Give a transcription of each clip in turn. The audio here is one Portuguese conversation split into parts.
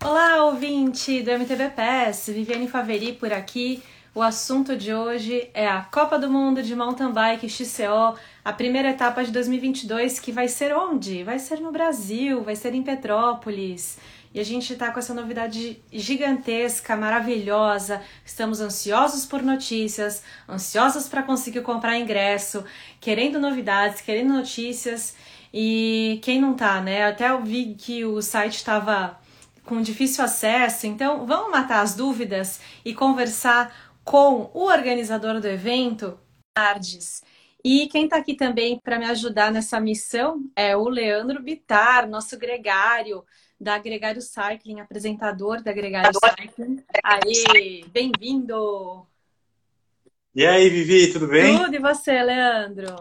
Olá, ouvinte do MTB PES, Viviane Faveri por aqui. O assunto de hoje é a Copa do Mundo de Mountain Bike XCO, a primeira etapa de 2022, que vai ser onde? Vai ser no Brasil, vai ser em Petrópolis. E a gente está com essa novidade gigantesca, maravilhosa. Estamos ansiosos por notícias, ansiosos para conseguir comprar ingresso, querendo novidades, querendo notícias. E quem não tá, né? Até eu vi que o site estava com difícil acesso, então vamos matar as dúvidas e conversar com o organizador do evento, Tardes. E quem está aqui também para me ajudar nessa missão é o Leandro Bitar, nosso gregário da Gregário Cycling, apresentador da Gregário Cycling. Aí, bem-vindo! E aí, Vivi, tudo bem? Tudo, e você, Leandro?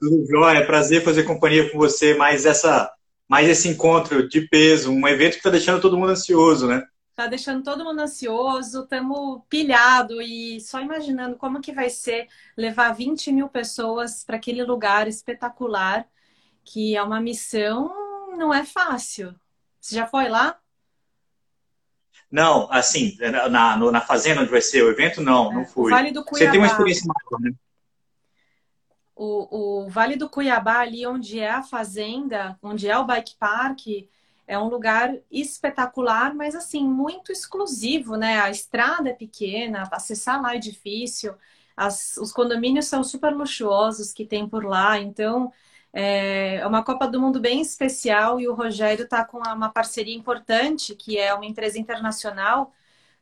Tudo jóia, prazer fazer companhia com você, mais essa mais esse encontro de peso, um evento que está deixando todo mundo ansioso, né? Tá deixando todo mundo ansioso, estamos pilhado e só imaginando como que vai ser levar 20 mil pessoas para aquele lugar espetacular, que é uma missão, não é fácil. Você já foi lá? Não, assim, na, na fazenda onde vai ser o evento, não, é. não fui. Vale do Cuiabá. Você tem uma experiência maior, né? O, o Vale do Cuiabá, ali onde é a fazenda, onde é o bike park, é um lugar espetacular, mas assim, muito exclusivo, né? A estrada é pequena, acessar lá é difícil, as, os condomínios são super luxuosos que tem por lá, então é, é uma Copa do Mundo bem especial e o Rogério está com uma parceria importante, que é uma empresa internacional,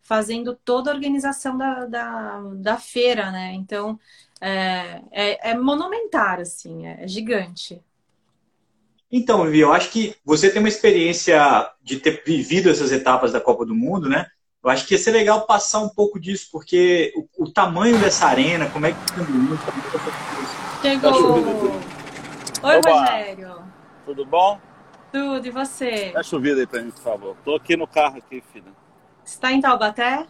fazendo toda a organização da, da, da feira, né? Então, é, é, é monumentar, assim, é, é gigante. Então, Vivi, eu acho que você tem uma experiência de ter vivido essas etapas da Copa do Mundo, né? Eu acho que ia ser legal passar um pouco disso, porque o, o tamanho dessa arena, como é que Chegou! Oi, Oba. Rogério. Tudo bom? Tudo, e você? Dá chovida aí pra mim, por favor. Tô aqui no carro aqui, filha. Você está em Taubaté?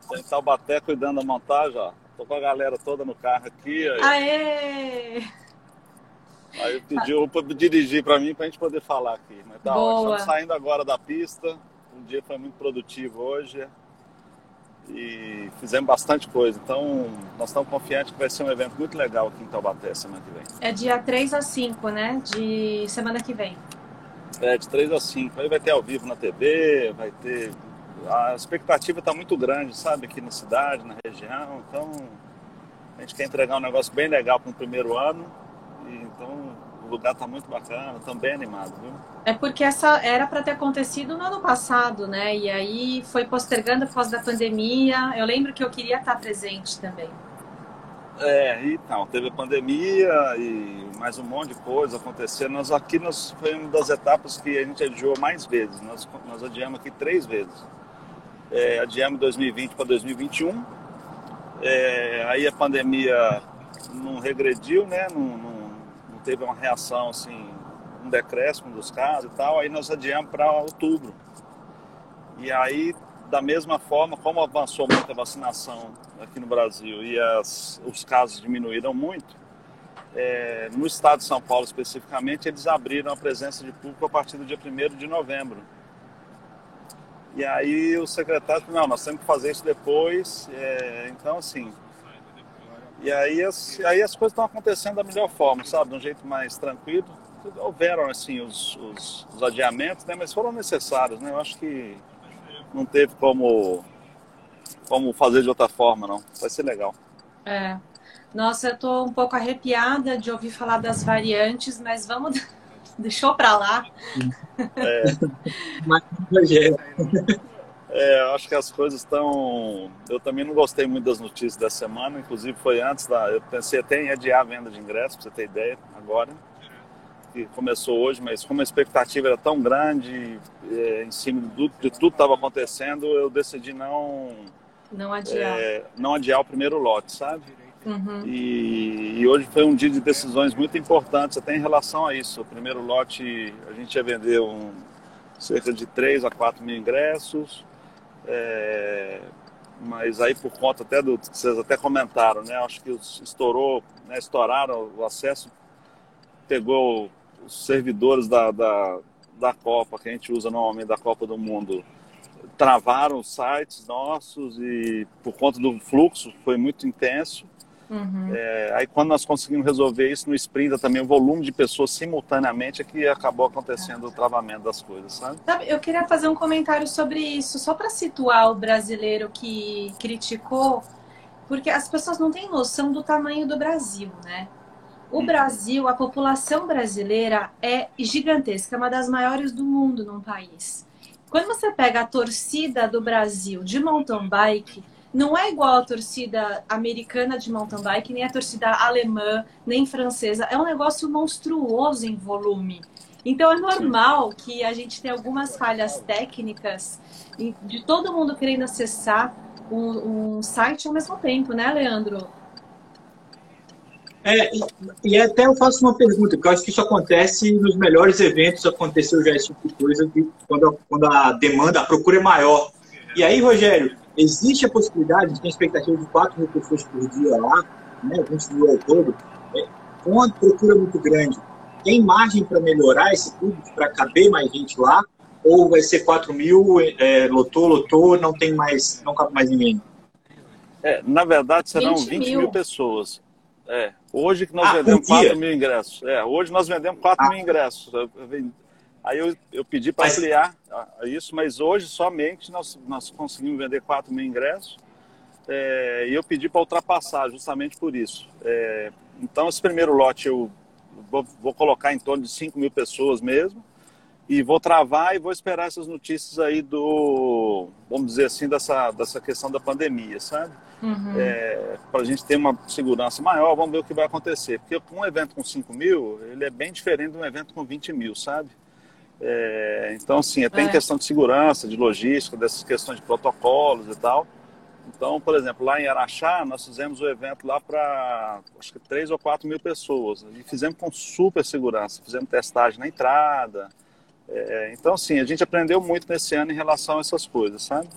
Estou em Taubaté cuidando da montagem, ó. Tô com a galera toda no carro aqui. Aí, Aê! aí pediu para dirigir para mim para a gente poder falar aqui. Mas tá Boa. ótimo. Estamos saindo agora da pista. Um dia foi muito produtivo hoje. E fizemos bastante coisa. Então, nós estamos confiantes que vai ser um evento muito legal aqui em Taubaté semana que vem. É dia 3 a 5, né? De semana que vem. É, de 3 a 5. Aí vai ter ao vivo na TV, vai ter a expectativa está muito grande, sabe, aqui na cidade, na região. Então, a gente quer entregar um negócio bem legal para o primeiro ano. E, então, o lugar está muito bacana, estamos bem animados, viu? É porque essa era para ter acontecido no ano passado, né? E aí foi postergando por causa da pandemia. Eu lembro que eu queria estar presente também. É, então, teve a pandemia e mais um monte de coisa acontecendo. Nós aqui nós, foi uma das etapas que a gente adiou mais vezes. Nós, nós adiamos aqui três vezes é, adiamos 2020 para 2021. É, aí a pandemia não regrediu, né? Não, não, não, teve uma reação assim, um decréscimo dos casos e tal. Aí nós adiamos para outubro. E aí, da mesma forma, como avançou muito a vacinação aqui no Brasil e as, os casos diminuíram muito, é, no estado de São Paulo especificamente, eles abriram a presença de público a partir do dia 1 de novembro. E aí o secretário falou, não, nós temos que fazer isso depois. É, então, assim. E aí as, aí as coisas estão acontecendo da melhor forma, sabe? De um jeito mais tranquilo. Houveram, assim, os, os, os adiamentos, né? Mas foram necessários, né? Eu acho que não teve como, como fazer de outra forma, não. Vai ser legal. É. Nossa, eu tô um pouco arrepiada de ouvir falar das variantes, mas vamos deixou para lá. É. é, eu acho que as coisas estão. Eu também não gostei muito das notícias da semana, inclusive foi antes da. Eu pensei até em adiar a venda de ingressos, para você ter ideia, agora. Que começou hoje, mas como a expectativa era tão grande é, em cima de, de tudo que estava acontecendo, eu decidi não. Não adiar. É, não adiar o primeiro lote, sabe? Uhum. E, e, hoje foi um dia de decisões muito importantes até em relação a isso. O primeiro lote a gente ia vender um, cerca de 3 a 4 mil ingressos, é, mas aí por conta até do que vocês até comentaram, né? Acho que estourou, né, estouraram o acesso, pegou os servidores da, da da Copa, que a gente usa normalmente da Copa do Mundo, travaram os sites nossos e por conta do fluxo foi muito intenso. Uhum. É, aí quando nós conseguimos resolver isso no Sprinta também, o volume de pessoas simultaneamente é que acabou acontecendo o travamento das coisas, sabe? Eu queria fazer um comentário sobre isso, só para situar o brasileiro que criticou, porque as pessoas não têm noção do tamanho do Brasil, né? O uhum. Brasil, a população brasileira é gigantesca, é uma das maiores do mundo num país. Quando você pega a torcida do Brasil de mountain bike, não é igual a torcida americana de mountain bike, nem a torcida alemã, nem francesa. É um negócio monstruoso em volume. Então é normal que a gente tenha algumas falhas técnicas de todo mundo querendo acessar um, um site ao mesmo tempo, né, Leandro? É, e, e, até eu faço uma pergunta, porque eu acho que isso acontece nos melhores eventos, aconteceu já esse tipo de coisa, quando, quando a demanda, a procura é maior. E aí, Rogério, Existe a possibilidade, gente tem expectativa de 4 mil pessoas por dia lá, né, 20 mil ao todo, é, com uma procura muito grande. Tem margem para melhorar esse público, para caber mais gente lá? Ou vai ser 4 mil, é, lotou, lotou, não tem mais, não cabe mais ninguém? É, na verdade, serão 20, 20 mil. mil. pessoas. É, hoje que nós ah, vendemos 4 mil ingressos. É, hoje nós vendemos 4 ah. mil ingressos. Aí eu, eu pedi para ampliar isso, mas hoje somente nós, nós conseguimos vender 4 mil ingressos. É, e eu pedi para ultrapassar justamente por isso. É, então, esse primeiro lote eu vou, vou, colocar em torno de 5 mil pessoas mesmo. E vou travar e vou esperar essas notícias aí do, vamos dizer assim, dessa, dessa questão da pandemia, sabe? Uhum. É, para a gente ter uma segurança maior, vamos ver o que vai acontecer. Porque um evento com 5 mil, ele é bem diferente de um evento com 20 mil, sabe? É, então, assim, tem é. questão de segurança, de logística, dessas questões de protocolos e tal. Então, por exemplo, lá em Araxá, nós fizemos o evento lá para acho que 3 ou 4 mil pessoas. E fizemos com super segurança. Fizemos testagem na entrada. É, então, assim, a gente aprendeu muito nesse ano em relação a essas coisas, sabe?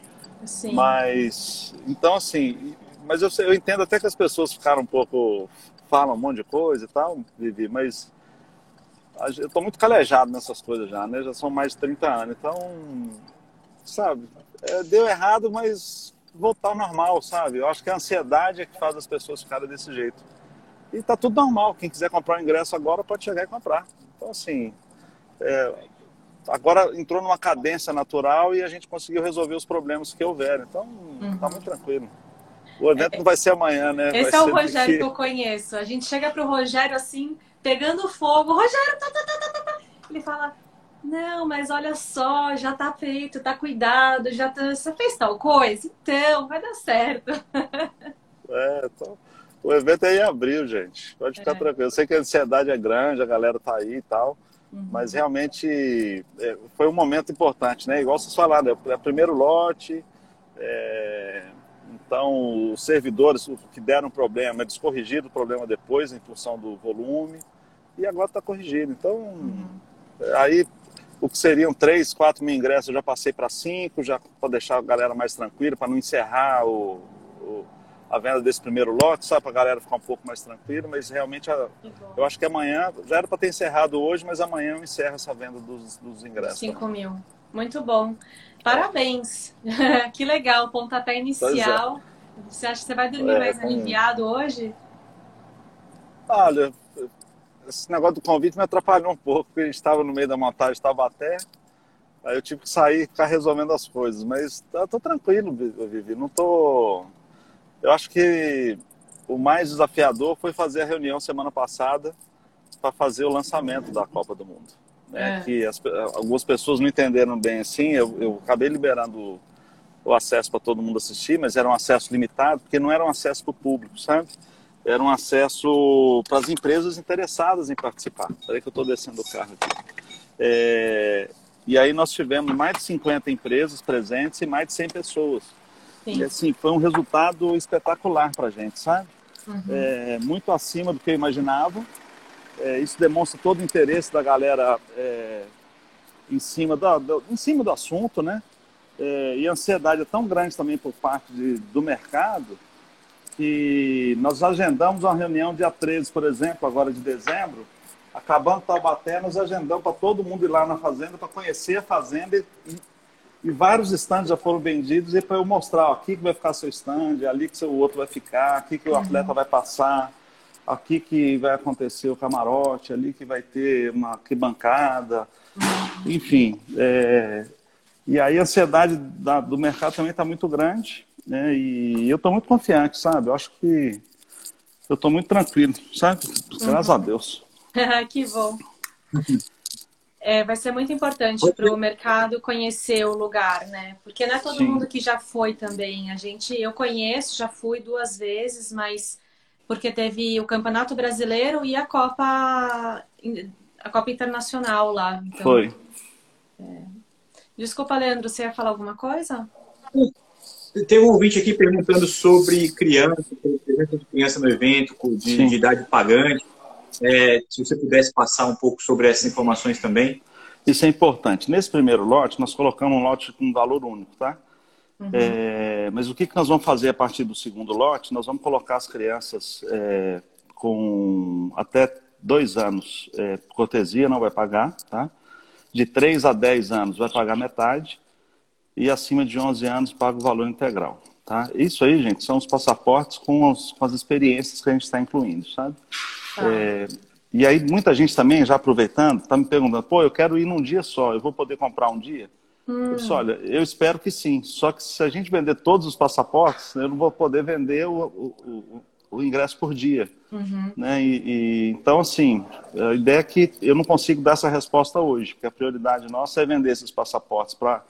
Sim. Mas, então, assim, mas eu, eu entendo até que as pessoas ficaram um pouco. falam um monte de coisa e tal, Vivi, mas eu estou muito calejado nessas coisas já, né? Já são mais de 30 anos. Então, sabe, é, deu errado, mas voltar ao normal, sabe? Eu acho que a ansiedade é que faz as pessoas ficarem desse jeito. E tá tudo normal. Quem quiser comprar o ingresso agora pode chegar e comprar. Então, assim, é, agora entrou numa cadência natural e a gente conseguiu resolver os problemas que houveram. Então, uhum. tá muito tranquilo. O evento é, não vai ser amanhã, né? Esse vai é o Rogério que eu conheço. A gente chega pro Rogério assim, pegando fogo. Rogério, tá, tá, tá, tá, tá. Ele fala, não, mas olha só, já tá feito, tá cuidado, já tá... Você fez tal coisa? Então, vai dar certo. É, então, o evento é em abril, gente. Pode ficar é. tranquilo. Eu sei que a ansiedade é grande, a galera tá aí e tal. Uhum. Mas realmente é, foi um momento importante, né? Igual vocês falaram, é o primeiro lote, é, então os servidores que deram problema, eles corrigiram o problema depois em função do volume e agora está corrigido. Então, uhum. aí o que seriam 3, 4 mil ingressos, eu já passei para 5, já para deixar a galera mais tranquila, para não encerrar o, o, a venda desse primeiro lote, sabe, para a galera ficar um pouco mais tranquila, mas realmente a, eu acho que amanhã, já era para ter encerrado hoje, mas amanhã eu encerro essa venda dos, dos ingressos. 5 também. mil, muito bom. Parabéns, que legal, pontapé é. inicial. É. Você acha que você vai dormir é, mais aliviado hoje? Olha, esse negócio do convite me atrapalhou um pouco, porque a gente estava no meio da montagem, estava até. Aí eu tive que sair e ficar resolvendo as coisas. Mas eu tô tranquilo, Vivi. Não tô. Eu acho que o mais desafiador foi fazer a reunião semana passada para fazer o lançamento da Copa do Mundo. Né? É. Que as, algumas pessoas não entenderam bem assim. Eu, eu acabei liberando o acesso para todo mundo assistir, mas era um acesso limitado, porque não era um acesso para o público, sabe? Era um acesso para as empresas interessadas em participar. Peraí que eu estou descendo o carro aqui. É, e aí nós tivemos mais de 50 empresas presentes e mais de 100 pessoas. Sim. E assim, foi um resultado espetacular para a gente, sabe? Uhum. É, muito acima do que eu imaginava. É, isso demonstra todo o interesse da galera é, em, cima do, do, em cima do assunto, né? É, e a ansiedade é tão grande também por parte de, do mercado que nós agendamos uma reunião dia 13, por exemplo, agora de dezembro, acabando Taubaté, nós agendamos para todo mundo ir lá na fazenda para conhecer a fazenda e, e vários estandes já foram vendidos e para eu mostrar ó, aqui que vai ficar seu stand, ali que o outro vai ficar, aqui que o atleta vai passar, aqui que vai acontecer o camarote, ali que vai ter uma arquibancada, enfim. É, e aí a ansiedade da, do mercado também está muito grande, né? E eu estou muito confiante, sabe? Eu acho que eu estou muito tranquilo, sabe? Graças uhum. a Deus. que bom. É, vai ser muito importante para o mercado conhecer o lugar, né? Porque não é todo Sim. mundo que já foi também. A gente, eu conheço, já fui duas vezes, mas porque teve o Campeonato Brasileiro e a Copa, a Copa Internacional lá. Então, foi. É... Desculpa, Leandro, você ia falar alguma coisa? Tem um ouvinte aqui perguntando sobre criança, presença de criança no evento, de, de idade pagante. É, se você pudesse passar um pouco sobre essas informações também. Isso é importante. Nesse primeiro lote, nós colocamos um lote com valor único, tá? Uhum. É, mas o que, que nós vamos fazer a partir do segundo lote? Nós vamos colocar as crianças é, com até dois anos, é, cortesia não vai pagar, tá? De 3 a 10 anos vai pagar metade e acima de 11 anos paga o valor integral. Tá? Isso aí, gente, são os passaportes com, os, com as experiências que a gente está incluindo, sabe? Ah. É, e aí, muita gente também, já aproveitando, está me perguntando, pô, eu quero ir num dia só, eu vou poder comprar um dia? Hum. Eu disse, olha, eu espero que sim, só que se a gente vender todos os passaportes, eu não vou poder vender o, o, o, o ingresso por dia. Uhum. Né? E, e, então, assim, a ideia é que eu não consigo dar essa resposta hoje, porque a prioridade nossa é vender esses passaportes para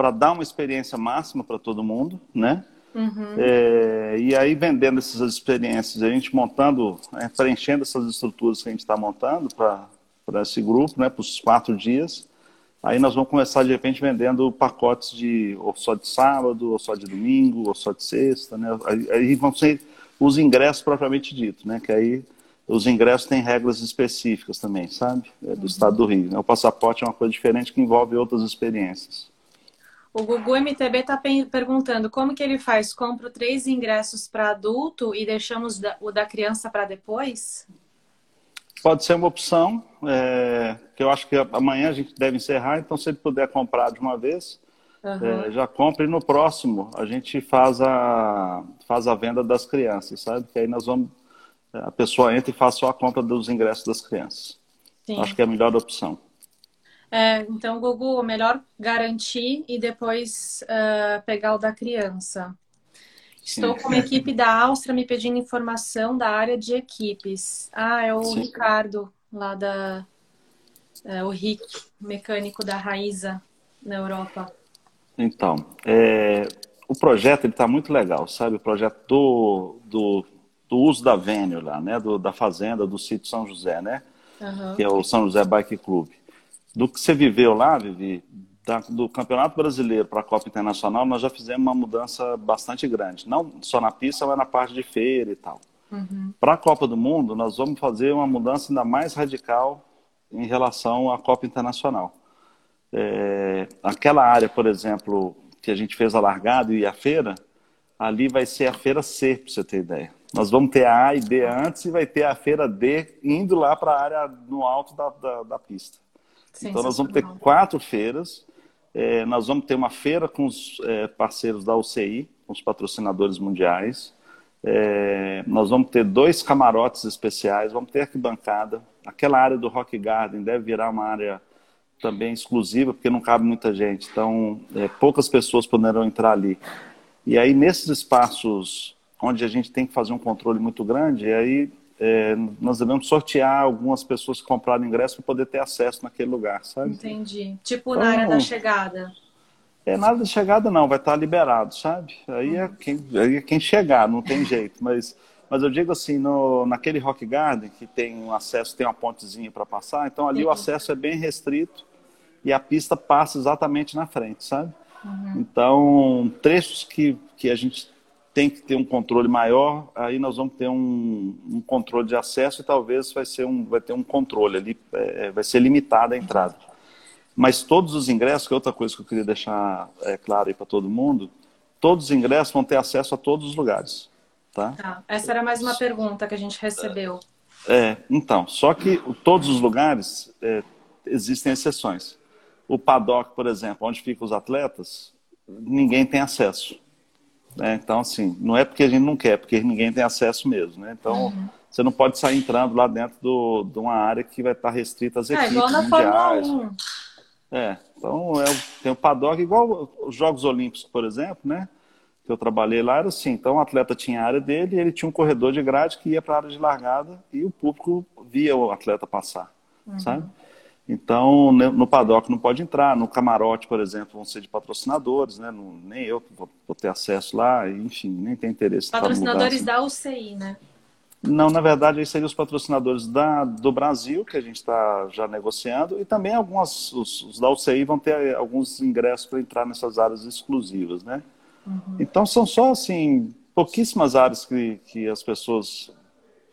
para dar uma experiência máxima para todo mundo, né? Uhum. É, e aí vendendo essas experiências, a gente montando, é, preenchendo essas estruturas que a gente está montando para esse grupo, né, para os quatro dias. Aí nós vamos começar de repente vendendo pacotes de ou só de sábado, ou só de domingo, ou só de sexta, né? Aí, aí vão ser os ingressos propriamente dito, né? Que aí os ingressos têm regras específicas também, sabe? É do uhum. Estado do Rio. Né? O passaporte é uma coisa diferente que envolve outras experiências. O Gugu MTB está perguntando como que ele faz? Compro três ingressos para adulto e deixamos o da criança para depois? Pode ser uma opção, é, que eu acho que amanhã a gente deve encerrar, então se ele puder comprar de uma vez, uhum. é, já compre e no próximo a gente faz a, faz a venda das crianças, sabe? Que aí nós vamos, a pessoa entra e faz só a compra dos ingressos das crianças. Sim. Acho que é a melhor opção. É, então, Gugu, melhor garantir e depois uh, pegar o da criança. Estou com uma equipe da Áustria me pedindo informação da área de equipes. Ah, é o Sim. Ricardo, lá da. É, o Rick, mecânico da Raiza, na Europa. Então, é, o projeto está muito legal, sabe? O projeto do, do, do uso da Vênio lá, né? Do, da fazenda, do sítio São José, né? Uhum. Que é o São José Bike Club do que você viveu lá, Vivi, da, do Campeonato Brasileiro para a Copa Internacional, nós já fizemos uma mudança bastante grande. Não só na pista, mas na parte de feira e tal. Uhum. Para a Copa do Mundo, nós vamos fazer uma mudança ainda mais radical em relação à Copa Internacional. É, aquela área, por exemplo, que a gente fez a largada e a feira, ali vai ser a feira C, para você ter ideia. Nós vamos ter a A e B antes e vai ter a feira D indo lá para a área no alto da, da, da pista. Então, nós vamos ter quatro feiras. É, nós vamos ter uma feira com os é, parceiros da UCI, com os patrocinadores mundiais. É, nós vamos ter dois camarotes especiais, vamos ter arquibancada. Aquela área do Rock Garden deve virar uma área também exclusiva, porque não cabe muita gente. Então, é, poucas pessoas poderão entrar ali. E aí, nesses espaços onde a gente tem que fazer um controle muito grande, aí é, nós devemos sortear algumas pessoas que compraram ingresso para poder ter acesso naquele lugar, sabe? Entendi. Tipo então, na área da chegada. É nada de chegada não, vai estar liberado, sabe? Aí é quem, aí é quem chegar, não tem jeito. Mas, mas eu digo assim, no, naquele Rock Garden, que tem um acesso, tem uma pontezinha para passar, então ali Sim. o acesso é bem restrito e a pista passa exatamente na frente, sabe? Uhum. Então, trechos que, que a gente tem que ter um controle maior, aí nós vamos ter um, um controle de acesso e talvez vai, ser um, vai ter um controle ali, é, é vai ser limitada a entrada. Mas todos os ingressos, que é outra coisa que eu queria deixar é, claro aí para todo mundo, todos os ingressos vão ter acesso a todos os lugares. Tá? tá? Essa era mais uma pergunta que a gente recebeu. É, então, só que todos os lugares é, existem exceções. O paddock, por exemplo, onde ficam os atletas, ninguém tem acesso. Né? Então, assim, não é porque a gente não quer, é porque ninguém tem acesso mesmo. Né? Então, uhum. você não pode sair entrando lá dentro do, de uma área que vai estar restrita às é, equipes igual na mundiais. Fórmula 1. É, então é, tem o paddock, igual os Jogos Olímpicos, por exemplo, né? Que eu trabalhei lá, era assim, então o atleta tinha a área dele, ele tinha um corredor de grade que ia para a área de largada e o público via o atleta passar, uhum. sabe? Então, no paddock não pode entrar, no camarote, por exemplo, vão ser de patrocinadores, né? Não, nem eu vou, vou, ter acesso lá, enfim, nem tem interesse. Patrocinadores da UCI, né? Não, na verdade, aí seriam os patrocinadores da, do Brasil, que a gente está já negociando, e também algumas, os, os, da UCI vão ter alguns ingressos para entrar nessas áreas exclusivas, né? Uhum. Então, são só, assim, pouquíssimas áreas que, que as pessoas,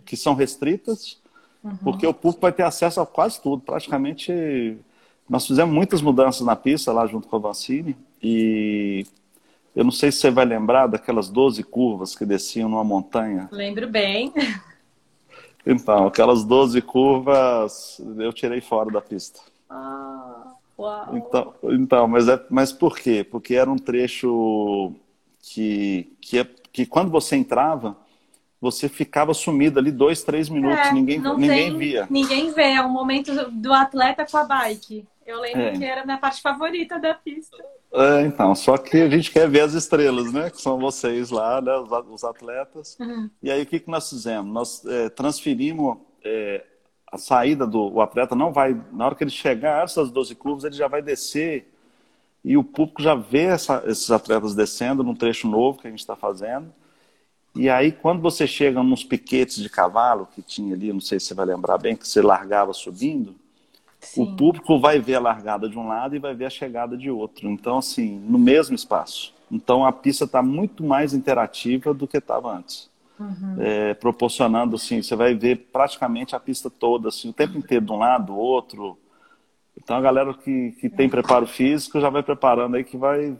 que são restritas, Uhum. Porque o público vai ter acesso a quase tudo. Praticamente, nós fizemos muitas mudanças na pista lá junto com a Vancini. E eu não sei se você vai lembrar daquelas 12 curvas que desciam numa montanha. Lembro bem. Então, aquelas 12 curvas eu tirei fora da pista. Ah, uau. Então, então mas, é, mas por quê? Porque era um trecho que, que, é, que quando você entrava, você ficava sumido ali dois, três minutos, é, ninguém, ninguém tem, via. Ninguém vê, é o momento do atleta com a bike. Eu lembro é. que era a minha parte favorita da pista. É, então, só que a gente quer ver as estrelas, né? Que são vocês lá, né? os, atletas. Uhum. E aí o que, que nós fizemos? Nós é, transferimos é, a saída do o atleta, não vai, na hora que ele chegar a essas 12 curvas, ele já vai descer e o público já vê essa, esses atletas descendo num trecho novo que a gente está fazendo. E aí, quando você chega nos piquetes de cavalo, que tinha ali, não sei se você vai lembrar bem, que você largava subindo, Sim. o público vai ver a largada de um lado e vai ver a chegada de outro. Então, assim, no mesmo espaço. Então, a pista está muito mais interativa do que estava antes. Uhum. É, proporcionando, assim, você vai ver praticamente a pista toda, assim, o tempo inteiro de um lado, do outro. Então, a galera que, que tem preparo físico já vai preparando aí que vai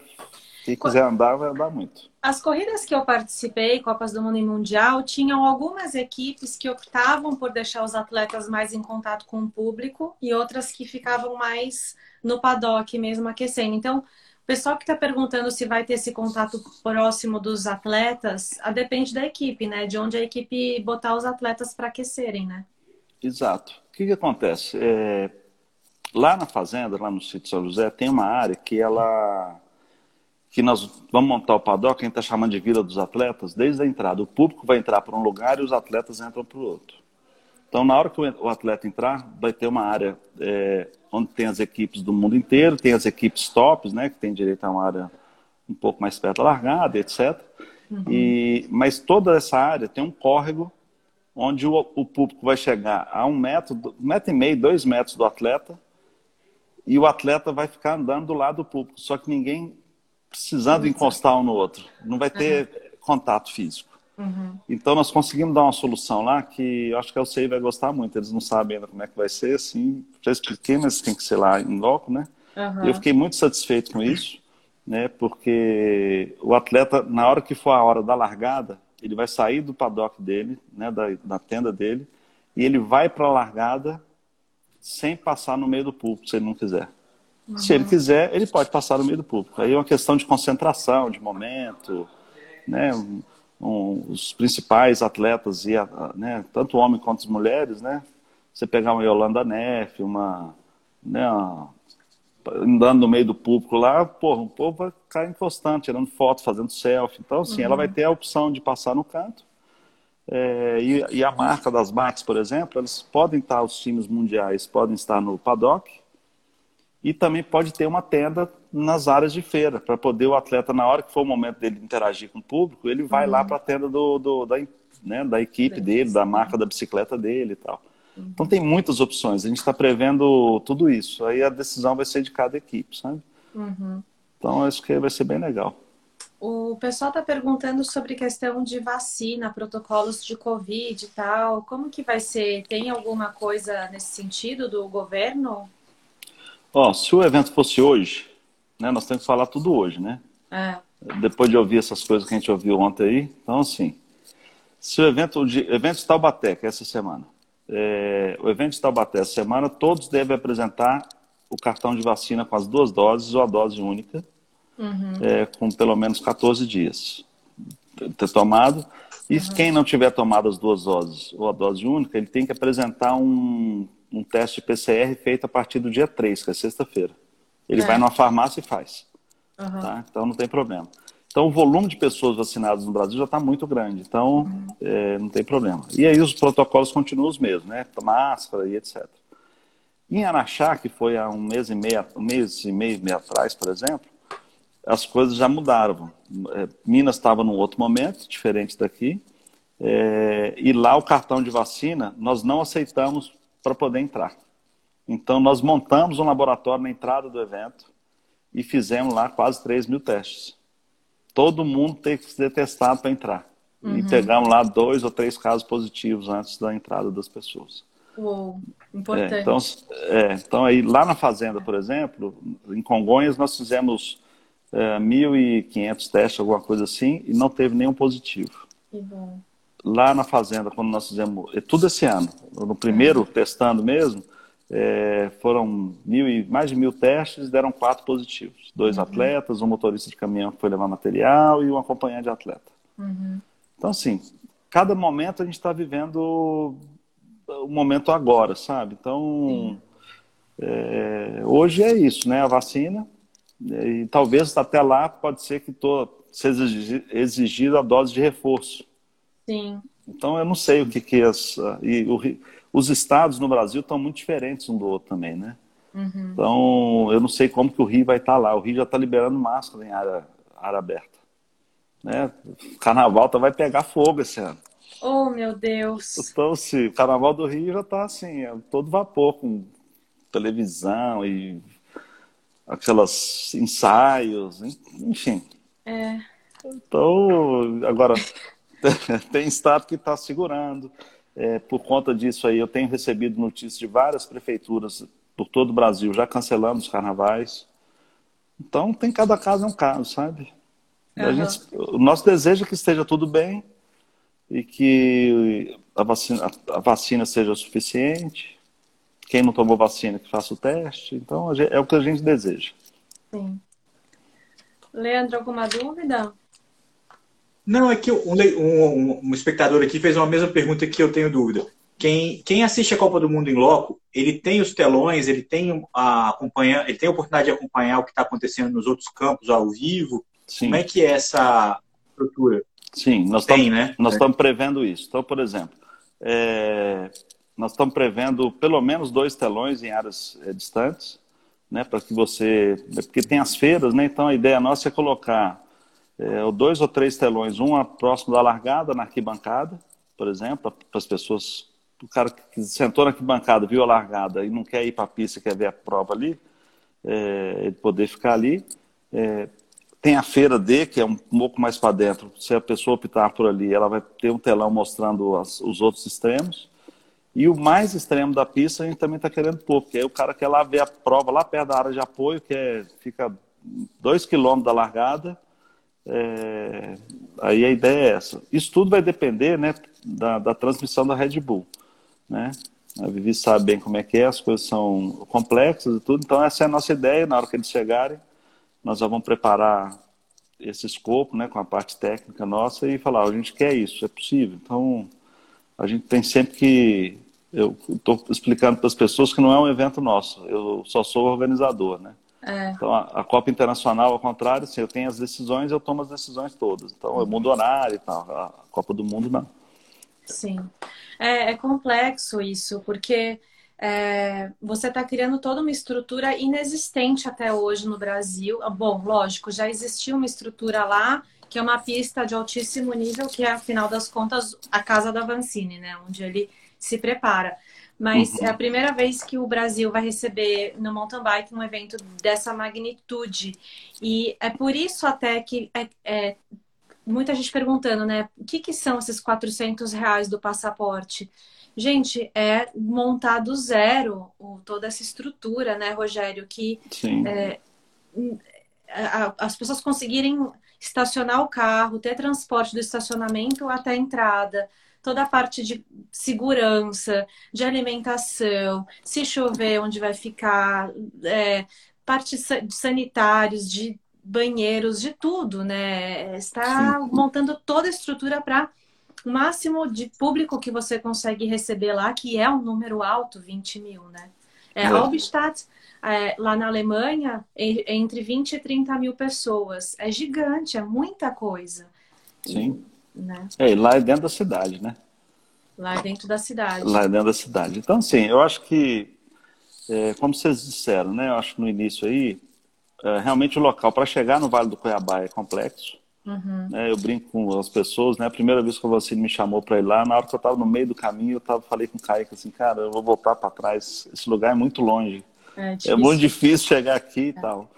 quem quiser andar, vai andar muito. As corridas que eu participei, Copas do Mundo e Mundial, tinham algumas equipes que optavam por deixar os atletas mais em contato com o público e outras que ficavam mais no paddock mesmo aquecendo. Então, o pessoal que está perguntando se vai ter esse contato próximo dos atletas, a depende da equipe, né? De onde a equipe botar os atletas para aquecerem, né? Exato. O que, que acontece? É... Lá na fazenda, lá no sítio São José, tem uma área que ela que nós vamos montar o paddock, a gente está chamando de Vila dos Atletas, desde a entrada. O público vai entrar para um lugar e os atletas entram para o outro. Então, na hora que o atleta entrar, vai ter uma área é, onde tem as equipes do mundo inteiro, tem as equipes tops, né, que tem direito a uma área um pouco mais perto da largada, etc. Uhum. E, mas toda essa área tem um córrego onde o, o, público vai chegar a um metro, um metro e meio, dois metros do atleta, e o atleta vai ficar andando do lado do público. Só que ninguém precisando encostar um no outro. Não vai ter uhum. contato físico. Uhum. Então nós conseguimos dar uma solução lá que eu acho que a UCI vai gostar muito. Eles não sabem ainda como é que vai ser, assim, já expliquei, mas tem que ser lá em loco, né? Uhum. Eu fiquei muito satisfeito com isso, né? Porque o atleta, na hora que for a hora da largada, ele vai sair do paddock dele, né, da, da tenda dele, e ele vai para a largada sem passar no meio do público, se ele não quiser. Uhum. Se ele quiser, ele pode passar no meio do público. Aí é uma questão de concentração, de momento, né? Um, um, os principais atletas, e né, tanto homens quanto as mulheres, né? Você pegar uma Yolanda Neff, uma, né, uma, andando no meio do público lá, porra, o povo vai ficar encostando, tirando foto, fazendo selfie. Então, assim, uhum. ela vai ter a opção de passar no canto. É, e, e, a marca das marcas, por exemplo, eles podem estar, os times mundiais podem estar no paddock, e também pode ter uma tenda nas áreas de feira, para poder o atleta, na hora que for o momento dele interagir com o público, ele vai uhum. lá para a tenda do, do, da, né, da equipe dele, da marca da bicicleta dele e tal. Uhum. Então tem muitas opções, a gente está prevendo tudo isso. Aí a decisão vai ser de cada equipe, sabe? Uhum. Então acho que vai ser bem legal. O pessoal está perguntando sobre questão de vacina, protocolos de Covid e tal. Como que vai ser? Tem alguma coisa nesse sentido do governo? Ó, se o evento fosse hoje, né, nós temos que falar tudo hoje, né? É. Depois de ouvir essas coisas que a gente ouviu ontem aí, então assim, se o evento, o evento de Taubaté, que é essa semana, é, o evento de Taubaté essa semana, todos devem apresentar o cartão de vacina com as duas doses ou a dose única, uhum. é, com pelo menos 14 dias ter tomado. E uhum. quem não tiver tomado as duas doses ou a dose única, ele tem que apresentar um, um teste PCR feito a partir do dia 3, que é sexta-feira. Ele é. vai numa farmácia e faz. Uhum. Tá? Então não tem problema. Então o volume de pessoas vacinadas no Brasil já está muito grande, então uhum. é, não tem problema. E aí os protocolos continuam os mesmos, né? Máscara e etc. Em Araxá, que foi há um mês e meio, um mês e meio, meio atrás, por exemplo, as coisas já mudaram. É, Minas estava num outro momento, diferente daqui, é, e lá o cartão de vacina nós não aceitamos para poder entrar. Então nós montamos um laboratório na entrada do evento e fizemos lá quase 3 mil testes. Todo mundo tem que ser testado para entrar. Uhum. E pegamos lá dois ou três casos positivos antes da entrada das pessoas. Uou, importante. É, então, é, então aí lá na fazenda, por exemplo, em Congonhas nós fizemos é, 1.500 testes, alguma coisa assim, e não teve nenhum positivo. Que bom. Lá na fazenda, quando nós fizemos, é tudo esse ano, no primeiro, uhum. testando mesmo, é, foram mil e, mais de mil testes deram quatro positivos. Dois uhum. atletas, um motorista de caminhão que foi levar material e um acompanhante de atleta. Uhum. Então, assim, cada momento a gente está vivendo o momento agora, sabe? Então, é, hoje é isso, né? A vacina, e talvez até lá pode ser que tô, seja exigida a dose de reforço. Sim. Então eu não sei o que que as e o, os estados no Brasil estão muito diferentes um do outro também, né? Uhum. Então eu não sei como que o Rio vai estar lá. O Rio já está liberando máscara em área, área aberta, né? O Carnaval tá, vai pegar fogo esse ano. Oh meu Deus! Então se o Carnaval do Rio já está assim, é todo vapor com televisão e aquelas ensaios, enfim. É. Então, agora, tem estado que está segurando. É, por conta disso aí, eu tenho recebido notícias de várias prefeituras por todo o Brasil já cancelando os carnavais. Então, tem cada caso é um caso, sabe? Uhum. Gente, o nosso desejo é que esteja tudo bem e que a vacina, a vacina seja suficiente quem não tomou vacina que faça o teste. Então, é o que a gente deseja. Sim. Leandro, alguma dúvida? Não, é que um, um, um, espectador aqui fez uma mesma pergunta que eu tenho dúvida. Quem, quem assiste a Copa do Mundo em loco, ele tem os telões, ele tem a acompanhar, ele tem a oportunidade de acompanhar o que está acontecendo nos outros campos ao vivo. Sim. Como é que é essa estrutura? Sim, nós estamos né? nós é. prevendo isso. Então, por exemplo, é, nós estamos prevendo pelo menos dois telões em áreas é, distantes, né, para que você, porque tem as feiras, né, então a ideia nossa é colocar é, dois ou três telões, um próximo da largada, na arquibancada, por exemplo, para as pessoas, o cara que sentou na arquibancada, viu a largada e não quer ir para a pista, quer ver a prova ali, é, ele poder ficar ali. É, tem a feira D, que é um pouco mais para dentro. Se a pessoa optar por ali, ela vai ter um telão mostrando as, os outros extremos. E o mais extremo da pista a gente também está querendo pôr, porque aí o cara quer lá ver a prova lá perto da área de apoio, que é, fica dois quilômetros da largada. É, aí a ideia é essa. Isso tudo vai depender né, da, da transmissão da Red Bull. Né? A Vivi sabe bem como é que é, as coisas são complexas e tudo. Então essa é a nossa ideia. Na hora que eles chegarem, nós já vamos preparar esse escopo né, com a parte técnica nossa e falar, a gente quer isso, é possível. Então a gente tem sempre que eu estou explicando para as pessoas que não é um evento nosso, eu só sou organizador, né? É. Então, a, a, Copa Internacional, ao contrário, assim, eu tenho as decisões, eu tomo as decisões todas. Então, eu mudo horário e tal. A Copa do Mundo, não. Sim. É, é complexo isso, porque é, você está criando toda uma estrutura inexistente até hoje no Brasil. Bom, lógico, já existia uma estrutura lá, que é uma pista de altíssimo nível, que é, afinal das contas, a casa da Vancini, né? Onde ele se prepara. Mas uhum. é a primeira vez que o Brasil vai receber no mountain bike um evento dessa magnitude. E é por isso até que é, é muita gente perguntando, né? O que, que são esses 400 reais do passaporte? Gente, é montar do zero o, toda essa estrutura, né, Rogério? Que é, a, as pessoas conseguirem estacionar o carro, ter transporte do estacionamento até a entrada, toda a parte de segurança, de alimentação, se chover, onde vai ficar, é, partes sanitários, de banheiros, de tudo, né? Está Sim. montando toda a estrutura para o máximo de público que você consegue receber lá, que é um número alto, 20 mil, né? É, é. Albstadt, é, lá na Alemanha, é, entre 20 e 30 mil pessoas. É gigante, é muita coisa. Sim. E, né? É, e lá é dentro da cidade, né? Lá é dentro da cidade. Lá é dentro da cidade. Então, sim, eu acho que, é, como vocês disseram, né? Eu acho que no início aí, é, realmente o local para chegar no Vale do Cuiabá é complexo. Uhum. Né, eu brinco com as pessoas, né? A primeira vez que o Vancini me chamou para ir lá, na hora que eu estava no meio do caminho, eu tava, falei com o Kaique assim, cara, eu vou voltar para trás, esse lugar é muito longe. É, é muito difícil chegar aqui e é. tal.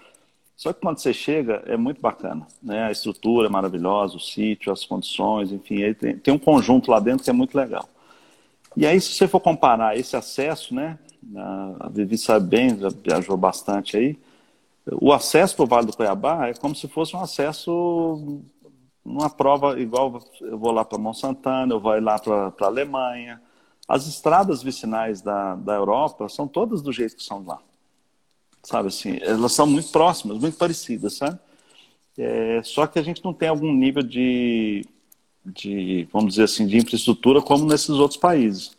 Só que quando você chega, é muito bacana. Né? A estrutura é maravilhosa, o sítio, as condições, enfim, tem, tem um conjunto lá dentro que é muito legal. E aí, se você for comparar esse acesso, né? A Vivi sabe bem, já viajou bastante aí o acesso para o Vale do Cuiabá é como se fosse um acesso numa prova igual eu vou lá para Monsantana, eu vou lá para a Alemanha. As estradas vicinais da, da Europa são todas do jeito que são lá. Sabe assim, elas são muito próximas, muito parecidas, sabe? É, só que a gente não tem algum nível de, de, vamos dizer assim, de infraestrutura como nesses outros países.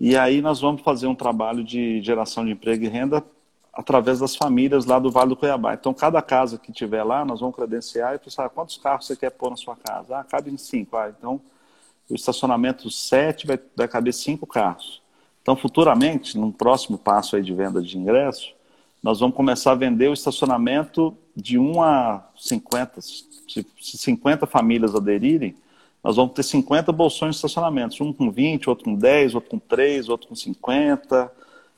E aí nós vamos fazer um trabalho de geração de emprego e renda através das famílias lá do Vale do Cuiabá. Então, cada casa que tiver lá, nós vamos credenciar e pensar quantos carros você quer pôr na sua casa. Ah, cabe em cinco. Ah, então, o estacionamento 7 vai, vai caber cinco carros. Então, futuramente, num próximo passo aí de venda de ingresso, nós vamos começar a vender o estacionamento de 1 a 50. Se 50 famílias aderirem, nós vamos ter 50 bolsões de estacionamentos. Um com 20, outro com 10, outro com 3, outro com 50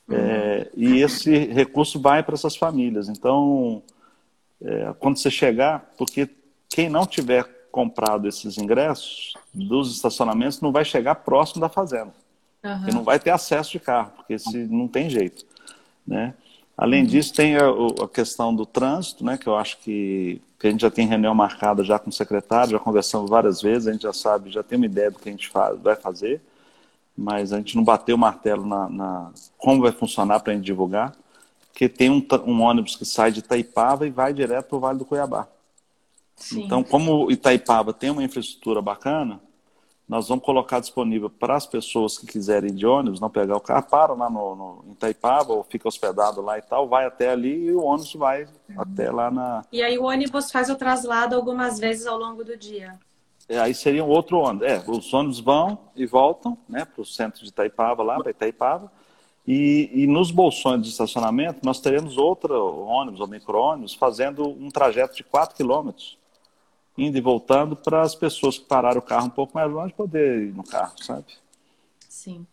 é, e esse recurso vai para essas famílias. Então, é, quando você chegar, porque quem não tiver comprado esses ingressos dos estacionamentos não vai chegar próximo da fazenda. Uhum. E não vai ter acesso de carro, porque se, não tem jeito. Né? Além uhum. disso, tem a, a, questão do trânsito, né, que eu acho que, que, a gente já tem reunião marcada já com o secretário, já conversamos várias vezes, a gente já sabe, já tem uma ideia do que a gente faz, vai fazer mas a gente não bateu o martelo na, na como vai funcionar para a gente divulgar, porque tem um, um, ônibus que sai de Itaipava e vai direto para o Vale do Cuiabá. Sim. Então, como Itaipava tem uma infraestrutura bacana, nós vamos colocar disponível para as pessoas que quiserem ir de ônibus, não pegar o carro, param lá no, no, em Itaipava ou fica hospedado lá e tal, vai até ali e o ônibus vai uhum. até lá na... E aí o ônibus faz o traslado algumas vezes ao longo do dia? É, aí seria um outro ônibus. É, os ônibus vão e voltam né, para o centro de Itaipava, lá para Itaipava. E, e, nos bolsões de estacionamento, nós teremos outro ônibus ou micro-ônibus fazendo um trajeto de 4 quilômetros, indo e voltando para as pessoas que pararam o carro um pouco mais longe poder ir no carro, sabe? Sim.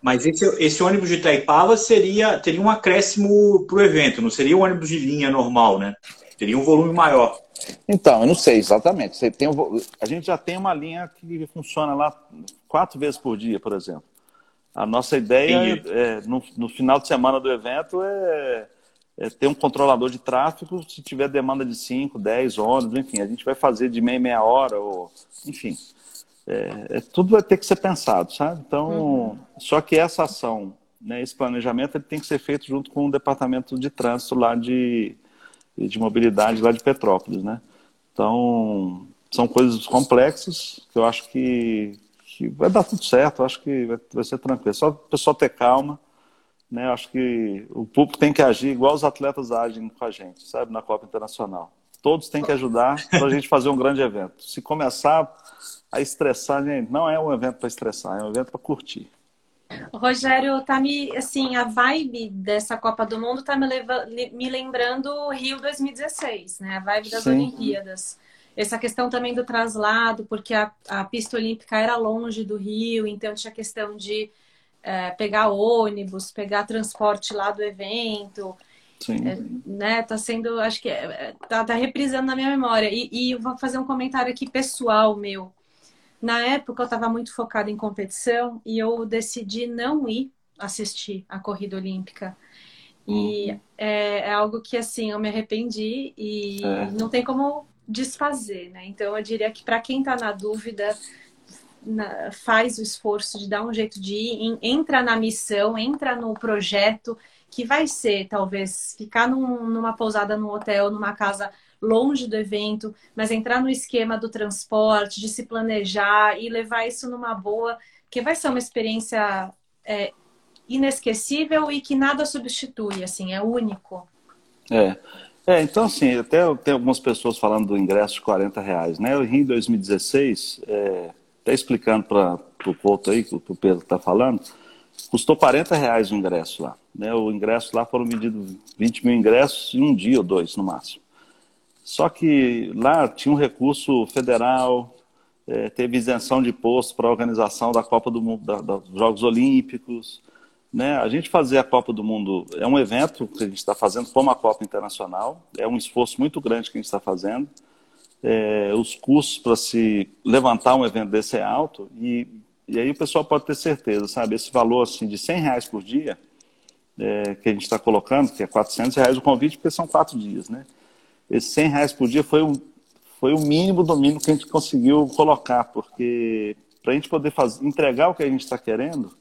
Mas esse, esse ônibus de Itaipava seria, teria um acréscimo para o evento, não seria um ônibus de linha normal, né? Teria um volume maior. Então, eu não sei exatamente. Você tem um, a gente já tem uma linha que funciona lá quatro vezes por dia, por exemplo. A nossa ideia é, no, no, final de semana do evento é, é, ter um controlador de tráfego se tiver demanda de 5, 10 ônibus, enfim, a gente vai fazer de meia meia hora, ou, enfim. É, é, tudo vai ter que ser pensado, sabe? Então, uhum. só que essa ação, né, esse planejamento, ele tem que ser feito junto com o departamento de trânsito lá de, de mobilidade lá de Petrópolis, né? Então, são coisas complexas que eu acho que, que vai dar tudo certo, eu acho que vai, vai ser tranquilo. Só o pessoal ter calma, né? Acho que o público tem que agir igual os atletas agem com a gente, sabe, na Copa Internacional. Todos têm que ajudar para a gente fazer um grande evento. Se começar a estressar, gente, não é um evento para estressar, é um evento para curtir. Rogério, tá me, assim, a vibe dessa Copa do Mundo tá me, leva, me lembrando Rio 2016, né? A vibe das Sim. Olimpíadas. Essa questão também do traslado, porque a, a pista olímpica era longe do Rio, então tinha questão de é, pegar ônibus, pegar transporte lá do evento. Sim. É, né, tá sendo, acho que é, tá, tá reprisando na minha memória. E, e vou fazer um comentário aqui pessoal meu. Na época eu estava muito focada em competição e eu decidi não ir assistir a corrida olímpica. E uhum. é, é, algo que assim eu me arrependi e é. não tem como desfazer, né? Então eu diria que para quem está na dúvida, na, faz o esforço de dar um jeito de ir, entra na missão, entra no projeto, que vai ser, talvez, ficar num, numa pousada, num hotel, numa casa longe do evento, mas entrar no esquema do transporte, de se planejar e levar isso numa boa, que vai ser uma experiência é, inesquecível e que nada substitui, assim, é único. É. É, então assim, até tem algumas pessoas falando do ingresso de 40 reais, né? Eu em 2016, é, até explicando para o Couto aí, que o Pedro está falando, custou 40 reais o ingresso lá. Né? O ingresso lá foram vendidos 20 mil ingressos em um dia ou dois, no máximo. Só que lá tinha um recurso federal, é, teve isenção de imposto para a organização da Copa do Mundo, da, dos Jogos Olímpicos, né? A gente fazer a Copa do Mundo é um evento que a gente está fazendo como a Copa Internacional, é um esforço muito grande que a gente está fazendo. É, os custos para se levantar um evento desse é alto e, e aí o pessoal pode ter certeza, sabe? Esse valor assim de 100 reais por dia é, que a gente está colocando, que é 400 reais o convite, porque são quatro dias, né? Esses 100 reais por dia foi, um, foi o mínimo do mínimo que a gente conseguiu colocar, porque para a gente poder fazer, entregar o que a gente está querendo,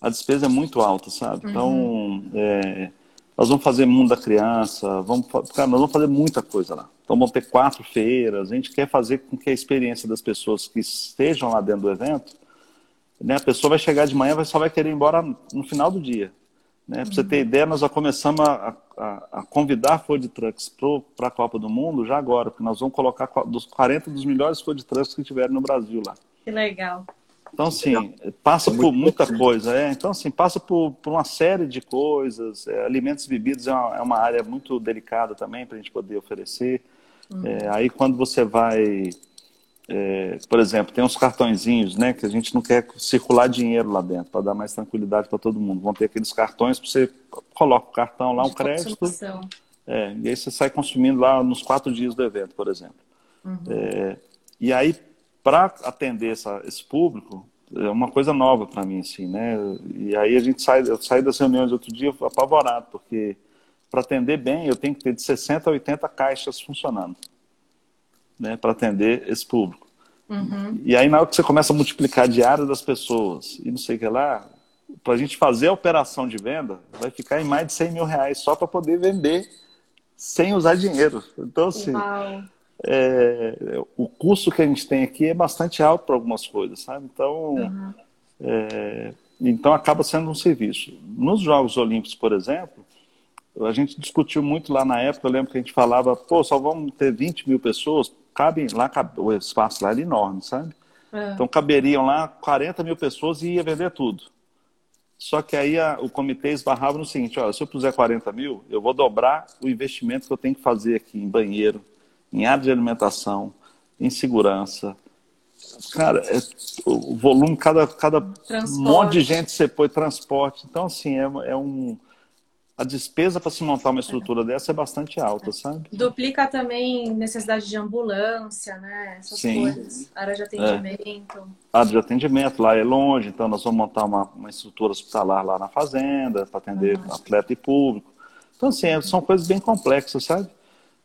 a despesa é muito alta, sabe? Uhum. Então, é, nós vamos fazer Mundo da Criança, vamos, cara, nós vamos fazer muita coisa lá. Então, vamos ter quatro feiras, a gente quer fazer com que a experiência das pessoas que estejam lá dentro do evento, né, a pessoa vai chegar de manhã e só vai querer ir embora no final do dia. Né? Para você ter uhum. ideia, nós já começamos a, a, a convidar food trucks para a Copa do Mundo já agora, porque nós vamos colocar dos 40 dos melhores food trucks que tiverem no Brasil lá. Que legal. Então, assim, passa por muita coisa. É? Então, assim, passa por, por uma série de coisas. É, alimentos e bebidas é uma, é uma, área muito delicada também para a gente poder oferecer. Uhum. É, aí, quando você vai, é, por exemplo, tem uns cartõezinhos, né, que a gente não quer circular dinheiro lá dentro, para dar mais tranquilidade para todo mundo. Vão ter aqueles cartões para você coloca o cartão lá, um crédito. É, e aí você sai consumindo lá nos quatro dias do evento, por exemplo. Uhum. É, e aí, para atender essa, esse público, é uma coisa nova para mim, assim, né? E aí a gente sai, eu saí das reuniões outro dia apavorado, porque para atender bem eu tenho que ter de 60 a 80 caixas funcionando, né? Para atender esse público. Uhum. E aí na hora que você começa a multiplicar a diária das pessoas e não sei o que lá, para a gente fazer a operação de venda, vai ficar em mais de 100 mil reais só para poder vender sem usar dinheiro. Então, assim, Uau é, o custo que a gente tem aqui é bastante alto para algumas coisas, sabe? Então, uhum. é, então acaba sendo um serviço. Nos Jogos Olímpicos, por exemplo, a gente discutiu muito lá na época, eu lembro que a gente falava, pô, só vamos ter 20 mil pessoas, cabe lá, cabe, o espaço lá era enorme, sabe? É. Então caberiam lá 40 mil pessoas e ia vender tudo. Só que aí a, o comitê esbarrava no seguinte, olha, se eu puser 40 mil, eu vou dobrar o investimento que eu tenho que fazer aqui em banheiro, em área de alimentação, em segurança. Cara, é, o volume, cada, cada monte de gente você põe transporte. Então, assim, é, é um. A despesa para se montar uma estrutura é. dessa é bastante alta, sabe? Duplica também necessidade de ambulância, né? Essas Sim. coisas. Área de atendimento. É. Área de atendimento, lá é longe, então nós vamos montar uma, uma estrutura hospitalar lá na fazenda para atender uhum. atleta e público. Então, assim, são coisas bem complexas, sabe?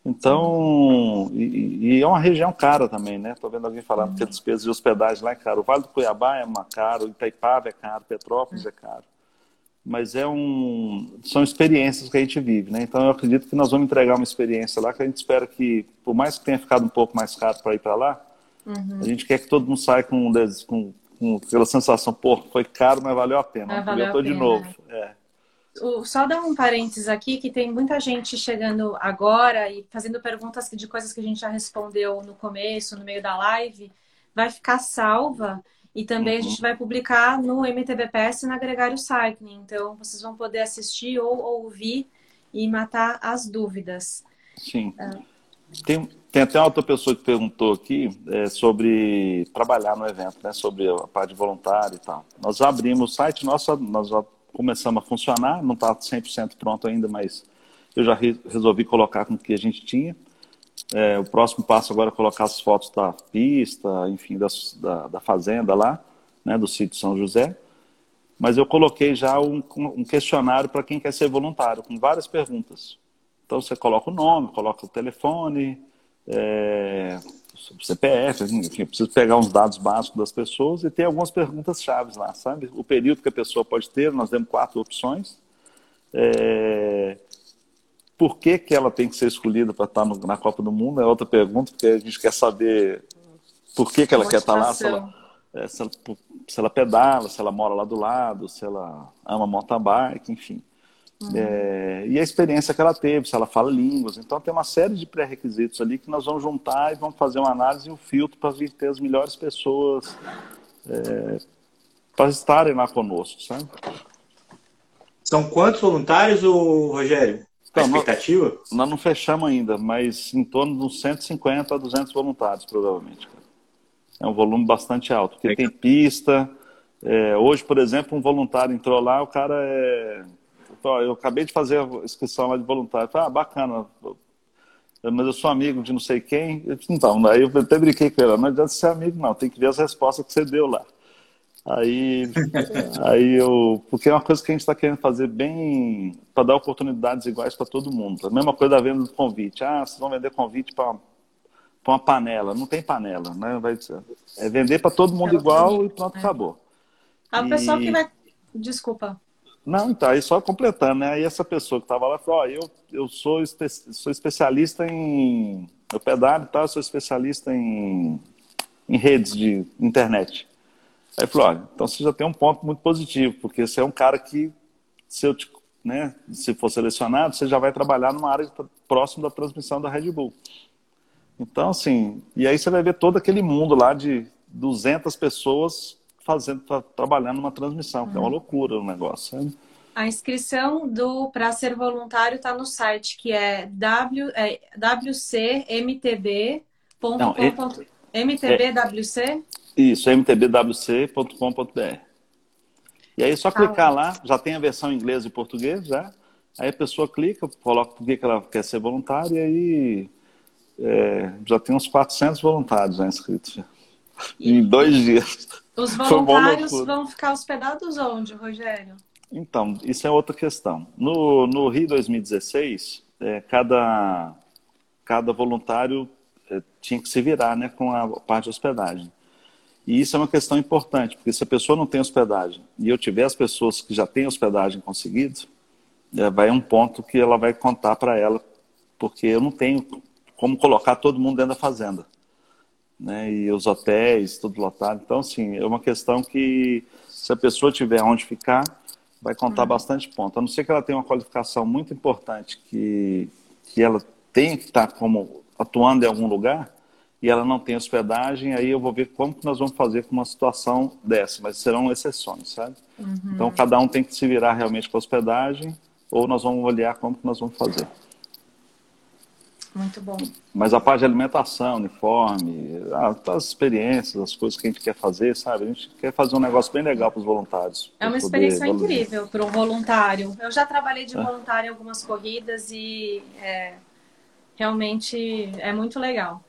Então, e, e, é uma região cara também, né? Estou vendo alguém falando que a despesa de hospedagem lá é caro. O Vale do Cuiabá é uma caro, Itaipava é caro, Petrópolis é caro. Mas é um, são experiências que a gente vive, né? Então eu acredito que nós vamos entregar uma experiência lá que a gente espera que, por mais que tenha ficado um pouco mais caro para ir para lá, uhum. a gente quer que todo mundo saia com, com, com aquela sensação, pô, foi caro, mas valeu a pena. Ah, valeu eu tô de novo. Né? É só dar um parênteses aqui, que tem muita gente chegando agora e fazendo perguntas de coisas que a gente já respondeu no começo, no meio da live. Vai ficar salva e também uhum. a gente vai publicar no MTBPS e na Gregário Cycling. Então, vocês vão poder assistir ou ouvir e matar as dúvidas. Sim. É. Tem, tem até outra pessoa que perguntou aqui é, sobre trabalhar no evento, né? Sobre a parte de voluntário e tal. Nós abrimos o site, nossa, nós já começamos a funcionar, não está 100% pronto ainda, mas eu já re resolvi colocar com o que a gente tinha. É, o próximo passo agora é colocar as fotos da pista, enfim, das, da, da fazenda lá, né, do sítio São José. Mas eu coloquei já um, um questionário para quem quer ser voluntário, com várias perguntas. Então você coloca o nome, coloca o telefone, é, CPF, enfim, preciso pegar uns dados básicos das pessoas e ter algumas perguntas chaves lá, sabe? O período que a pessoa pode ter, nós demos quatro opções. É... Por que, que ela tem que ser escolhida para estar no, na Copa do Mundo? É outra pergunta, porque a gente quer saber por que, que ela quer estar lá, se ela, é, se, ela, se ela pedala, se ela mora lá do lado, se ela ama mountain bike, enfim. Uhum. É, e a experiência que ela teve, se ela fala línguas. Então, tem uma série de pré-requisitos ali que nós vamos juntar e vamos fazer uma análise e um filtro para ter as melhores pessoas é, para estarem lá conosco, sabe? São quantos voluntários, Rogério? A então, expectativa? Nós, nós, não fechamos ainda, mas em torno de uns 150 a 200 voluntários, provavelmente. É um volume bastante alto, porque é. tem pista. É, hoje, por exemplo, um voluntário entrou lá, o cara é eu acabei de fazer a inscrição lá de voluntário. Falei, ah, bacana, mas eu sou amigo de não sei quem. Eu disse, então, aí eu até brinquei com ele, não adianta ser amigo não, tem que ver as respostas que você deu lá. Aí, aí eu, porque é uma coisa que a gente está querendo fazer bem para dar oportunidades iguais para todo mundo. A mesma coisa da venda do convite. Ah, vocês vão vender convite para uma panela. Não tem panela, né? Vai, é vender para todo mundo igual e pronto, é. acabou. A pessoa que vai. Desculpa. Não, então, aí só completando, né? Aí essa pessoa que estava lá falou, ó, eu, eu sou, espe sou especialista em. Eu pedalo e tal, sou especialista em, em redes de internet. Aí falou, olha, então você já tem um ponto muito positivo, porque você é um cara que, se eu te, né, se for selecionado, você já vai trabalhar numa área próxima da transmissão da Red Bull. Então, assim, e aí você vai ver todo aquele mundo lá de 200 pessoas fazendo, trabalhando numa transmissão, que é uma uhum. loucura o negócio, sabe? A inscrição do para ser voluntário está no site que é, w, é wcmtb.com. MTBWC? É, isso, mtbwc.com.br. E aí é só ah, clicar lá, já tem a versão em inglês e português, já. Aí a pessoa clica, coloca por que ela quer ser voluntária e aí é, já tem uns 400 voluntários já inscritos. E... Em dois dias. Os voluntários vão ficar hospedados onde, Rogério? Então, isso é outra questão. No, no Rio 2016, é, cada, cada voluntário é, tinha que se virar né, com a parte de hospedagem. E isso é uma questão importante, porque se a pessoa não tem hospedagem e eu tiver as pessoas que já têm hospedagem conseguido, é, vai um ponto que ela vai contar para ela, porque eu não tenho como colocar todo mundo dentro da fazenda né? E os hotéis, tudo lotado. Então, assim, é uma questão que se a pessoa tiver onde ficar, vai contar uhum. bastante ponto. A não ser que ela tenha uma qualificação muito importante, que, que ela tenha que estar como atuando em algum lugar e ela não tem hospedagem, aí eu vou ver como que nós vamos fazer com uma situação dessa, mas serão exceções, sabe? Uhum. Então, cada um tem que se virar realmente com a hospedagem ou nós vamos olhar como que nós vamos fazer. Muito bom. Mas a parte de alimentação, uniforme, as experiências, as coisas que a gente quer fazer, sabe? A gente quer fazer um negócio bem legal para os voluntários. É uma experiência incrível para um voluntário. Eu já trabalhei de é. voluntário em algumas corridas e é, realmente é muito legal.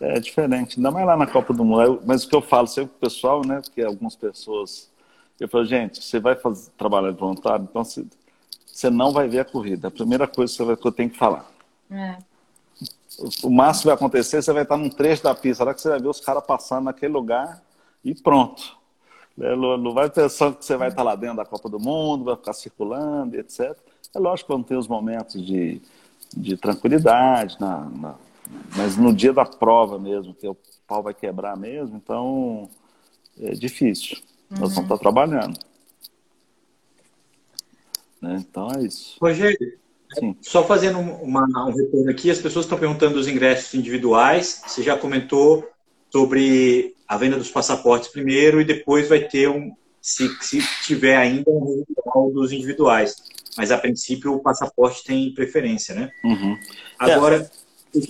É diferente, ainda mais lá na Copa do Mundo. Mas o que eu falo sempre pro pessoal, né? Porque algumas pessoas. Eu falo, gente, você vai fazer, trabalhar de voluntário, então você, você não vai ver a corrida. A primeira coisa que, você vai, que eu tenho que falar. É o máximo que vai acontecer, você vai estar num trecho da pista, lá que você vai ver os caras passando naquele lugar e pronto. Né, não vai pensando que você vai estar lá dentro da Copa do Mundo, vai ficar circulando, etc. É lógico que vão ter os momentos de, de tranquilidade, na, na, mas no dia da prova mesmo, que o pau vai quebrar mesmo, então é difícil. Uhum. Nós vamos estar trabalhando. Né? Então é isso. Rogério, Sim. Só fazendo uma, um retorno aqui, as pessoas estão perguntando dos ingressos individuais. Você já comentou sobre a venda dos passaportes primeiro e depois vai ter um, se, se tiver ainda um dos individuais. Mas a princípio o passaporte tem preferência, né? Uhum. Agora, é.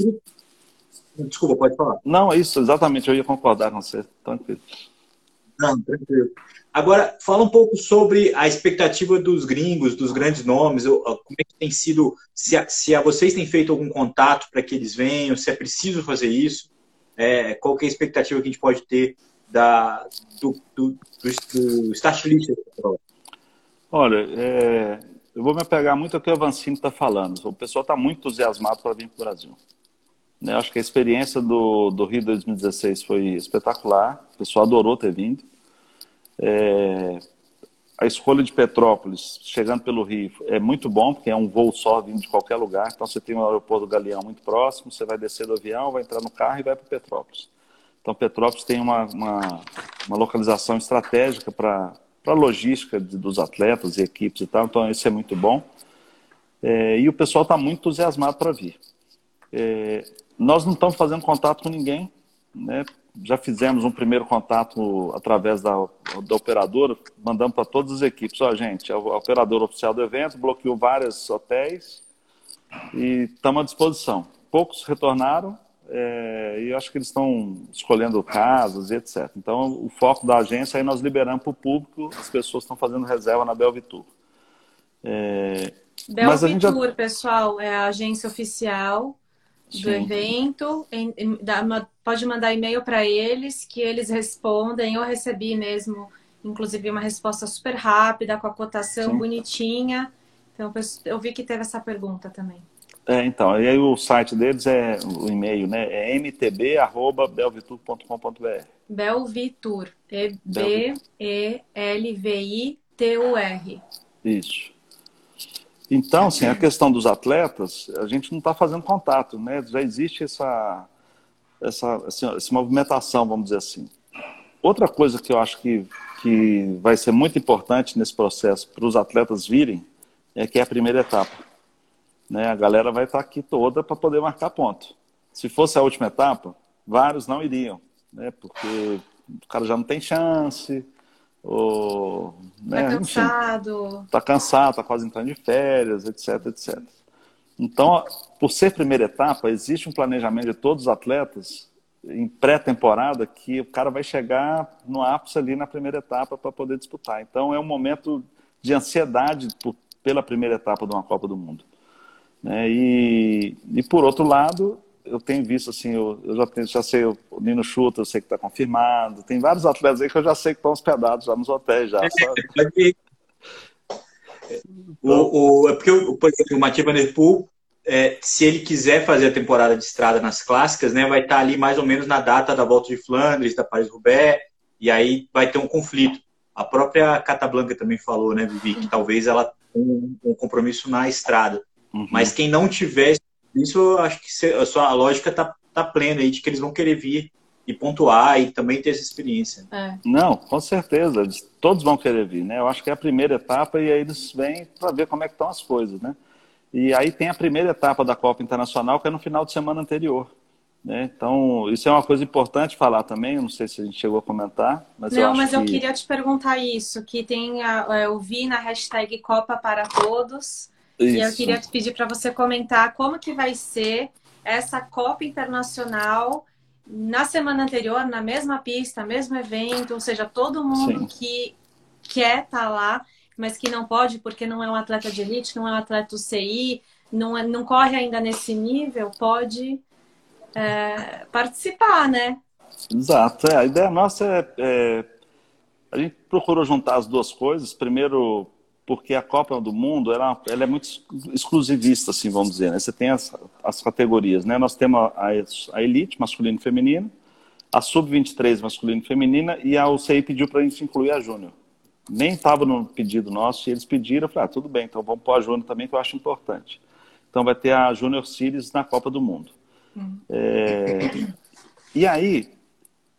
desculpa, pode falar. Não, é isso, exatamente, eu ia concordar com você, tranquilo. Tranquilo. Agora, fala um pouco sobre a expectativa dos gringos, dos grandes nomes, como é que tem sido, se, a, se a vocês têm feito algum contato para que eles venham, se é preciso fazer isso, é, qual é a expectativa que a gente pode ter da, do, do, do, do start list? Olha, é, eu vou me apegar muito ao que o Avancini está falando. O pessoal está muito entusiasmado para vir para o Brasil. Né? Acho que a experiência do, do Rio 2016 foi espetacular. O pessoal adorou ter vindo. É, a escolha de Petrópolis, chegando pelo Rio, é muito bom, porque é um voo só vindo de qualquer lugar. Então, você tem um aeroporto do Galeão muito próximo, você vai descer do avião, vai entrar no carro e vai para Petrópolis. Então, Petrópolis tem uma, uma, uma localização estratégica para a logística de, dos atletas e equipes e tal. Então, isso é muito bom. É, e o pessoal está muito entusiasmado para vir. É, nós não estamos fazendo contato com ninguém, né? já fizemos um primeiro contato através da, da operadora, mandamos para todas as equipes, ó, gente, a operadora oficial do evento bloqueou vários hotéis e estamos à disposição. Poucos retornaram é, e acho que eles estão escolhendo casas e etc. Então, o foco da agência é nós liberamos para o público, as pessoas estão fazendo reserva na Belvitur. É, Belvitur, já... pessoal, é a agência oficial do Sim. evento. Em, em, uma, pode mandar e-mail para eles que eles respondem. Eu recebi mesmo, inclusive, uma resposta super rápida, com a cotação Sim. bonitinha. Então, eu vi que teve essa pergunta também. É, então, e aí o site deles é o e-mail, né? É mtb@belvitur.com.br. Belvitur, e B E L V I T U R. Isso. Então, assim, a questão dos atletas, a gente não está fazendo contato, né? Já existe essa, essa, assim, essa movimentação, vamos dizer assim. Outra coisa que eu acho que, que vai ser muito importante nesse processo para os atletas virem é que é a primeira etapa. Né? A galera vai estar tá aqui toda para poder marcar ponto. Se fosse a última etapa, vários não iriam, né? porque o cara já não tem chance, ou, né, tá cansado. Está cansado, está quase entrando de férias, etc, etc. Então, por ser primeira etapa, existe um planejamento de todos os atletas em pré-temporada que o cara vai chegar no ápice ali na primeira etapa para poder disputar. Então, é um momento de ansiedade por, pela primeira etapa de uma Copa do Mundo. Né? E, e, por outro lado, eu tenho visto assim, eu, eu já, tenho, já sei, o Nino Chuta, eu sei que está confirmado. Tem vários atletas aí que eu já sei que estão hospedados já nos hotéis já. É, o, o, é porque, por exemplo, o Matheus Van Der Poel, é, se ele quiser fazer a temporada de estrada nas clássicas, né, vai estar ali mais ou menos na data da Volta de Flandres, da Paris-Roubaix, e aí vai ter um conflito. A própria Cata Blanca também falou, né, Vivi, que talvez ela tenha um, um compromisso na estrada. Uhum. Mas quem não tiver isso eu acho que a sua lógica está tá plena aí de que eles vão querer vir e pontuar e também ter essa experiência. É. Não, com certeza, todos vão querer vir, né? Eu acho que é a primeira etapa e aí eles vêm para ver como é que estão as coisas, né? E aí tem a primeira etapa da Copa Internacional que é no final de semana anterior. Né? Então, isso é uma coisa importante falar também, eu não sei se a gente chegou a comentar, mas Não, eu mas que... eu queria te perguntar isso, que tem a, eu vi na hashtag Copa para Todos, isso. E eu queria te pedir para você comentar como que vai ser essa Copa Internacional na semana anterior, na mesma pista, mesmo evento, ou seja, todo mundo Sim. que quer estar tá lá, mas que não pode porque não é um atleta de elite, não é um atleta do CI, não, é, não corre ainda nesse nível, pode é, participar, né? Exato. É, a ideia nossa é, é, A gente procurou juntar as duas coisas. Primeiro, porque a Copa do Mundo ela, ela é muito exclusivista, assim, vamos dizer. Né? Você tem as, as categorias, né? Nós temos a, a elite, masculino e feminino, a sub-23 masculino e feminina, e a UCI pediu para a gente incluir a júnior. Nem estava no pedido nosso, e eles pediram, eu falei, ah, tudo bem, então vamos pôr a júnior também, que eu acho importante. Então vai ter a Júnior Series na Copa do Mundo. Hum. É... E aí,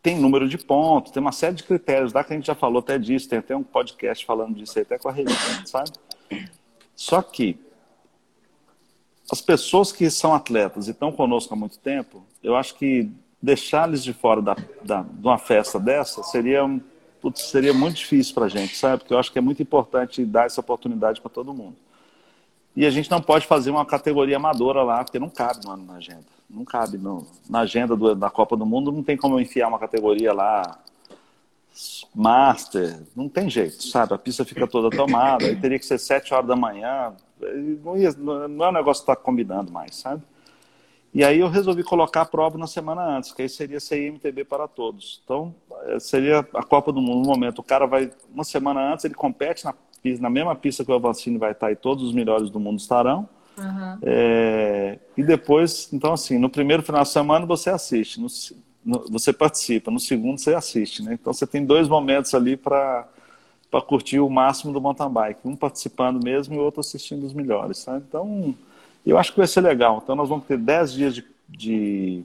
tem número de pontos, tem uma série de critérios lá que a gente já falou até disso, tem até um podcast falando disso aí, até com a Regina, sabe? Só que as pessoas que são atletas e estão conosco há muito tempo, eu acho que deixá-los de fora da, da, de uma festa dessa seria, putz, seria muito difícil para a gente, sabe? Porque eu acho que é muito importante dar essa oportunidade para todo mundo. E a gente não pode fazer uma categoria amadora lá, porque não cabe mano, na agenda. Não cabe no, na agenda do, da Copa do Mundo, não tem como eu enfiar uma categoria lá, Master, não tem jeito, sabe? A pista fica toda tomada, aí teria que ser sete horas da manhã, não, ia, não é um negócio que está combinando mais, sabe? E aí eu resolvi colocar a prova na semana antes, que aí seria CIMTB para todos. Então, eh, seria a Copa do Mundo no momento. O cara vai, uma semana antes, ele compete na na mesma pista que o Avancini vai estar e todos os melhores do mundo estarão. Uhum. É, e depois, então assim, no primeiro final de semana você assiste, no, no, você participa, no segundo você assiste, né? Então você tem dois momentos ali para para curtir o máximo do mountain bike, um participando mesmo e o outro assistindo os melhores, tá? Então, eu acho que vai ser legal. Então nós vamos ter 10 dias de, de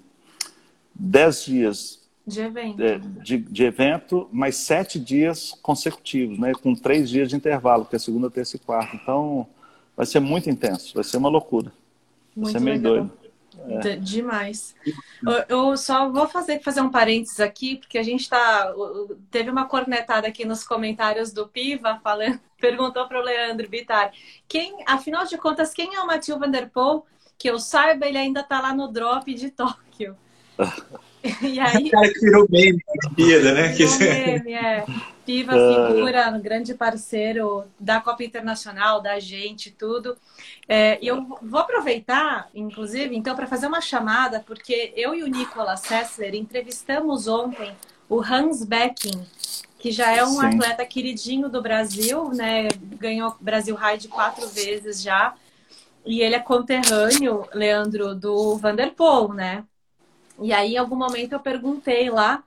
10 dias de evento. De, de, de, evento, mais sete dias consecutivos, né? Com três dias de intervalo, que é segunda, terça e quarta. Então, vai ser muito intenso, vai ser uma loucura. Vai muito ser meio legal. doido. É. Demais. Eu, eu, só vou fazer, fazer um parênteses aqui, porque a gente tá. Teve uma cornetada aqui nos comentários do Piva falando, perguntou para o Leandro Bitar. Quem, afinal de contas, quem é o Matheus Vanderpool? Que eu saiba, ele ainda está lá no drop de Tóquio. E aí, o cara que virou meme na Olimpíada, né? Virou meme, é. Piva, figura, um grande parceiro da Copa Internacional, da gente, tudo. É, e eu vou aproveitar, inclusive, então, para fazer uma chamada, porque eu e o Nicolas Sessler entrevistamos ontem o Hans Becking, que já é um Sim. atleta queridinho do Brasil, né? Ganhou Brasil Ride quatro vezes já. E ele é conterrâneo, Leandro, do Vanderpool, né? E aí, em algum momento, eu perguntei lá,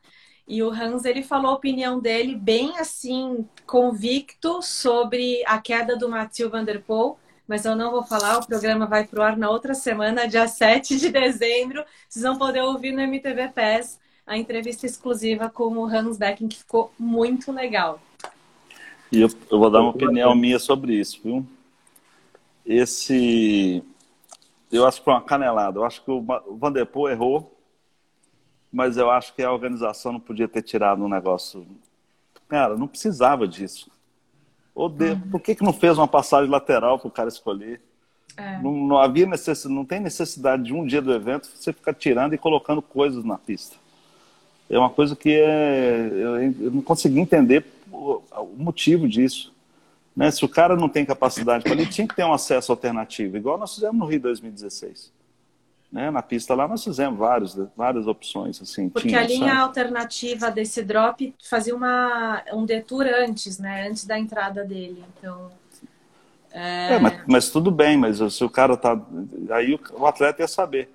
e o Hans ele falou a opinião dele bem assim, convicto sobre a queda do Mathieu Van Der Poel, mas eu não vou falar, o programa vai pro ar na outra semana, dia 7 de dezembro. Vocês vão poder ouvir no MTV PES a entrevista exclusiva com o Hans Becken, que ficou muito legal. E eu, eu vou dar uma opinião minha sobre isso, viu? Esse. Eu acho que foi uma canelada. Eu acho que o Vanderpool errou mas eu acho que a organização não podia ter tirado um negócio. Cara, não precisava disso. Ou de... uhum. Por que, que não fez uma passagem lateral para o cara escolher? É. Não, não, havia necessidade, não tem necessidade de um dia do evento você ficar tirando e colocando coisas na pista. É uma coisa que é, eu, não consegui entender o, motivo disso. Né? Se o cara não tem capacidade ele tinha que ter um acesso alternativo, igual nós fizemos no Rio 2016. Né? Na pista lá nós fizemos vários, várias opções. Assim, Porque tinha, a linha sabe? alternativa desse drop fazia uma, um detour antes, né? Antes da entrada dele. Então. É... É, mas, mas, tudo bem, mas se o cara tá. Aí o, o, atleta ia saber.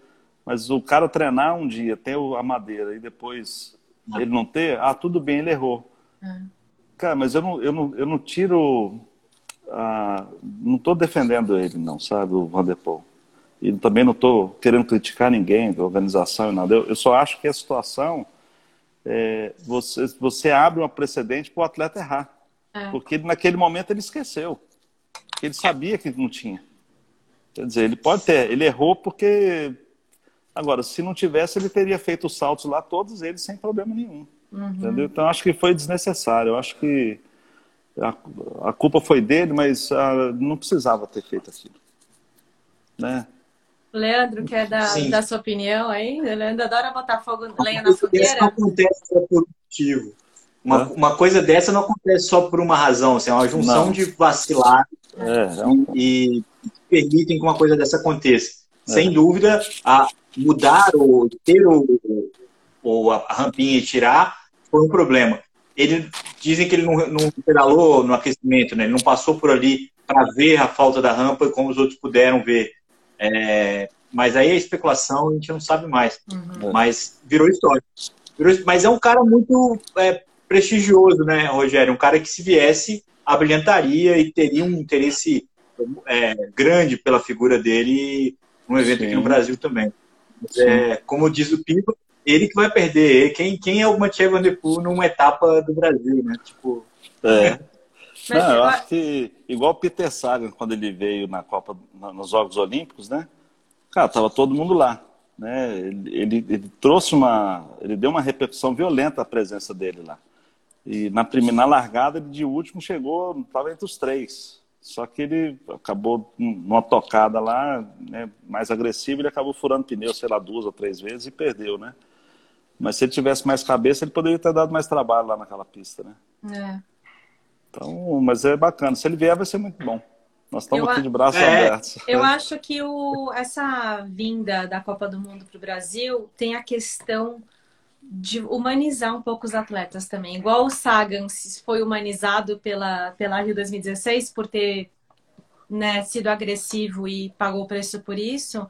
Mas o cara treinar um dia, ter a madeira e depois ah. ele não ter, ah, tudo bem, ele errou. É. Cara, mas eu não, eu não, eu não tiro. Ah, não estou defendendo ele, não, sabe, o Vanderpool e também não estou querendo criticar ninguém da organização e nada. Eu, eu, só acho que a situação é, você, você abre uma precedente para o atleta errar. É. Porque naquele momento ele esqueceu. Ele sabia que não tinha. Quer dizer, ele pode ter, ele errou porque. Agora, se não tivesse, ele teria feito os saltos lá, todos eles, sem problema nenhum. Uhum. Entendeu? Então, acho que foi desnecessário. Eu acho que a, a culpa foi dele, mas a, ah, não precisava ter feito aquilo. Né? Leandro, quer dar, dar sua opinião aí? Leandro adora botar fogo, lenha na fogueira. Isso não acontece só por motivo. Uma, uma coisa dessa não acontece só por uma razão, assim, é uma junção não. de vacilar é, é um... e, e permitem que uma coisa dessa aconteça. É. Sem dúvida, a mudar ou ter o, ou a rampinha e tirar foi um problema. Ele dizem que ele não, não pedalou no aquecimento, né? Ele não passou por ali para ver a falta da rampa como os outros puderam ver. É, mas aí a especulação a gente não sabe mais. Uhum. Mas virou história. Virou, mas é um cara muito é, prestigioso, né, Rogério? Um cara que se viesse, abrilhantaria e teria um interesse é, grande pela figura dele num evento Sim. aqui no Brasil também. É, como diz o Pipa, ele que vai perder. Quem, quem é o Mathieu Van Der Poel numa etapa do Brasil, né? Tipo, é. Não, eu acho que igual o Peter Sagan, quando ele veio na Copa, nos Jogos Olímpicos, né? Cara, tava todo mundo lá. Né? Ele, ele, ele, trouxe uma. Ele deu uma repercussão violenta à presença dele lá. E na primeira na largada, ele de último chegou, estava entre os três. Só que ele acabou numa tocada lá, né, mais agressiva, ele acabou furando pneu, sei lá, duas ou três vezes e perdeu, né? Mas se ele tivesse mais cabeça, ele poderia ter dado mais trabalho lá naquela pista, né? É. Então, mas é bacana. Se ele vier, vai ser muito bom. Nós estamos eu, aqui de braços é, abertos. Eu acho que o, essa vinda da Copa do Mundo para o Brasil tem a questão de humanizar um pouco os atletas também. Igual o Sagan foi humanizado pela, pela Rio 2016 por ter né, sido agressivo e pagou o preço por isso,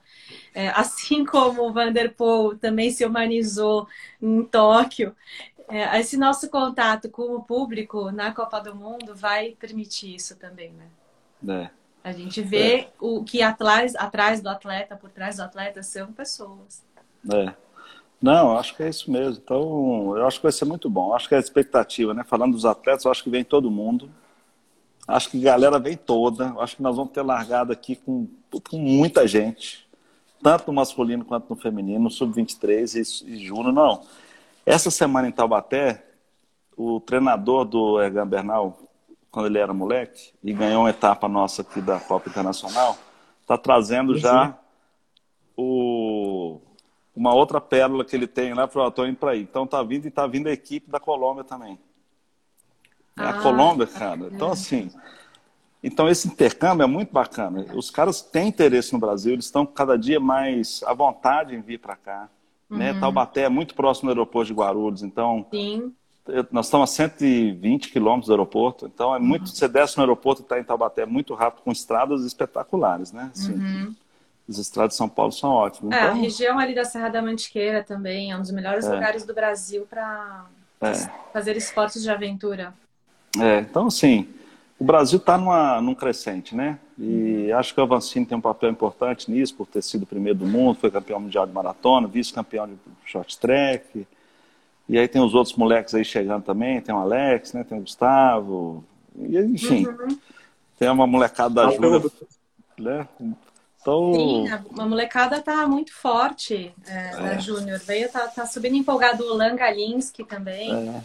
é, assim como o Vanderpool também se humanizou em Tóquio, é, esse nosso contato com o público na Copa do Mundo vai permitir isso também, né? É. A gente vê é. o que atrás, atrás do atleta, por trás do atleta, são pessoas. É. Não, acho que é isso mesmo. Então, eu acho que vai ser muito bom. Acho que é a expectativa, né? Falando dos atletas, eu acho que vem todo mundo. Acho que a galera vem toda. Acho que nós vamos ter largado aqui com, com muita gente, tanto no masculino quanto no feminino, no sub-23 e, e júnior. Não. Essa semana em Taubaté, o treinador do Egan Bernal, quando ele era moleque, e ganhou uma etapa nossa aqui da Copa Internacional, está trazendo já o, uma outra pérola que ele tem lá para o Antônio para ir. Então tá vindo e tá vindo a equipe da Colômbia também. É ah, a Colômbia, cara. Então, assim. Então, esse intercâmbio é muito bacana. Os caras têm interesse no Brasil, eles estão cada dia mais à vontade em vir para cá. Né? Uhum. Né? Taubaté é muito próximo do aeroporto de Guarulhos, então Sim nós estamos a 120 quilômetros do aeroporto, então é muito. Uhum. Você desce no aeroporto e está em Taubaté muito rápido, com estradas espetaculares, né? Assim, uhum. As estradas de São Paulo são ótimas. É, então, a região ali da Serra da Mantiqueira também é um dos melhores é. lugares do Brasil para é. fazer esportes de aventura. É, então, assim, o Brasil está num crescente, né? E acho que o Avancini tem um papel importante nisso, por ter sido o primeiro do mundo, foi campeão mundial de maratona, vice-campeão de short track. E aí tem os outros moleques aí chegando também, tem o Alex, né? Tem o Gustavo, e, enfim. Uhum. Tem uma molecada da Júlia, né? Então... Sim, a molecada tá muito forte é, é. da Júnior. Veio, tá, tá subindo empolgado o Lan Galinski também. É.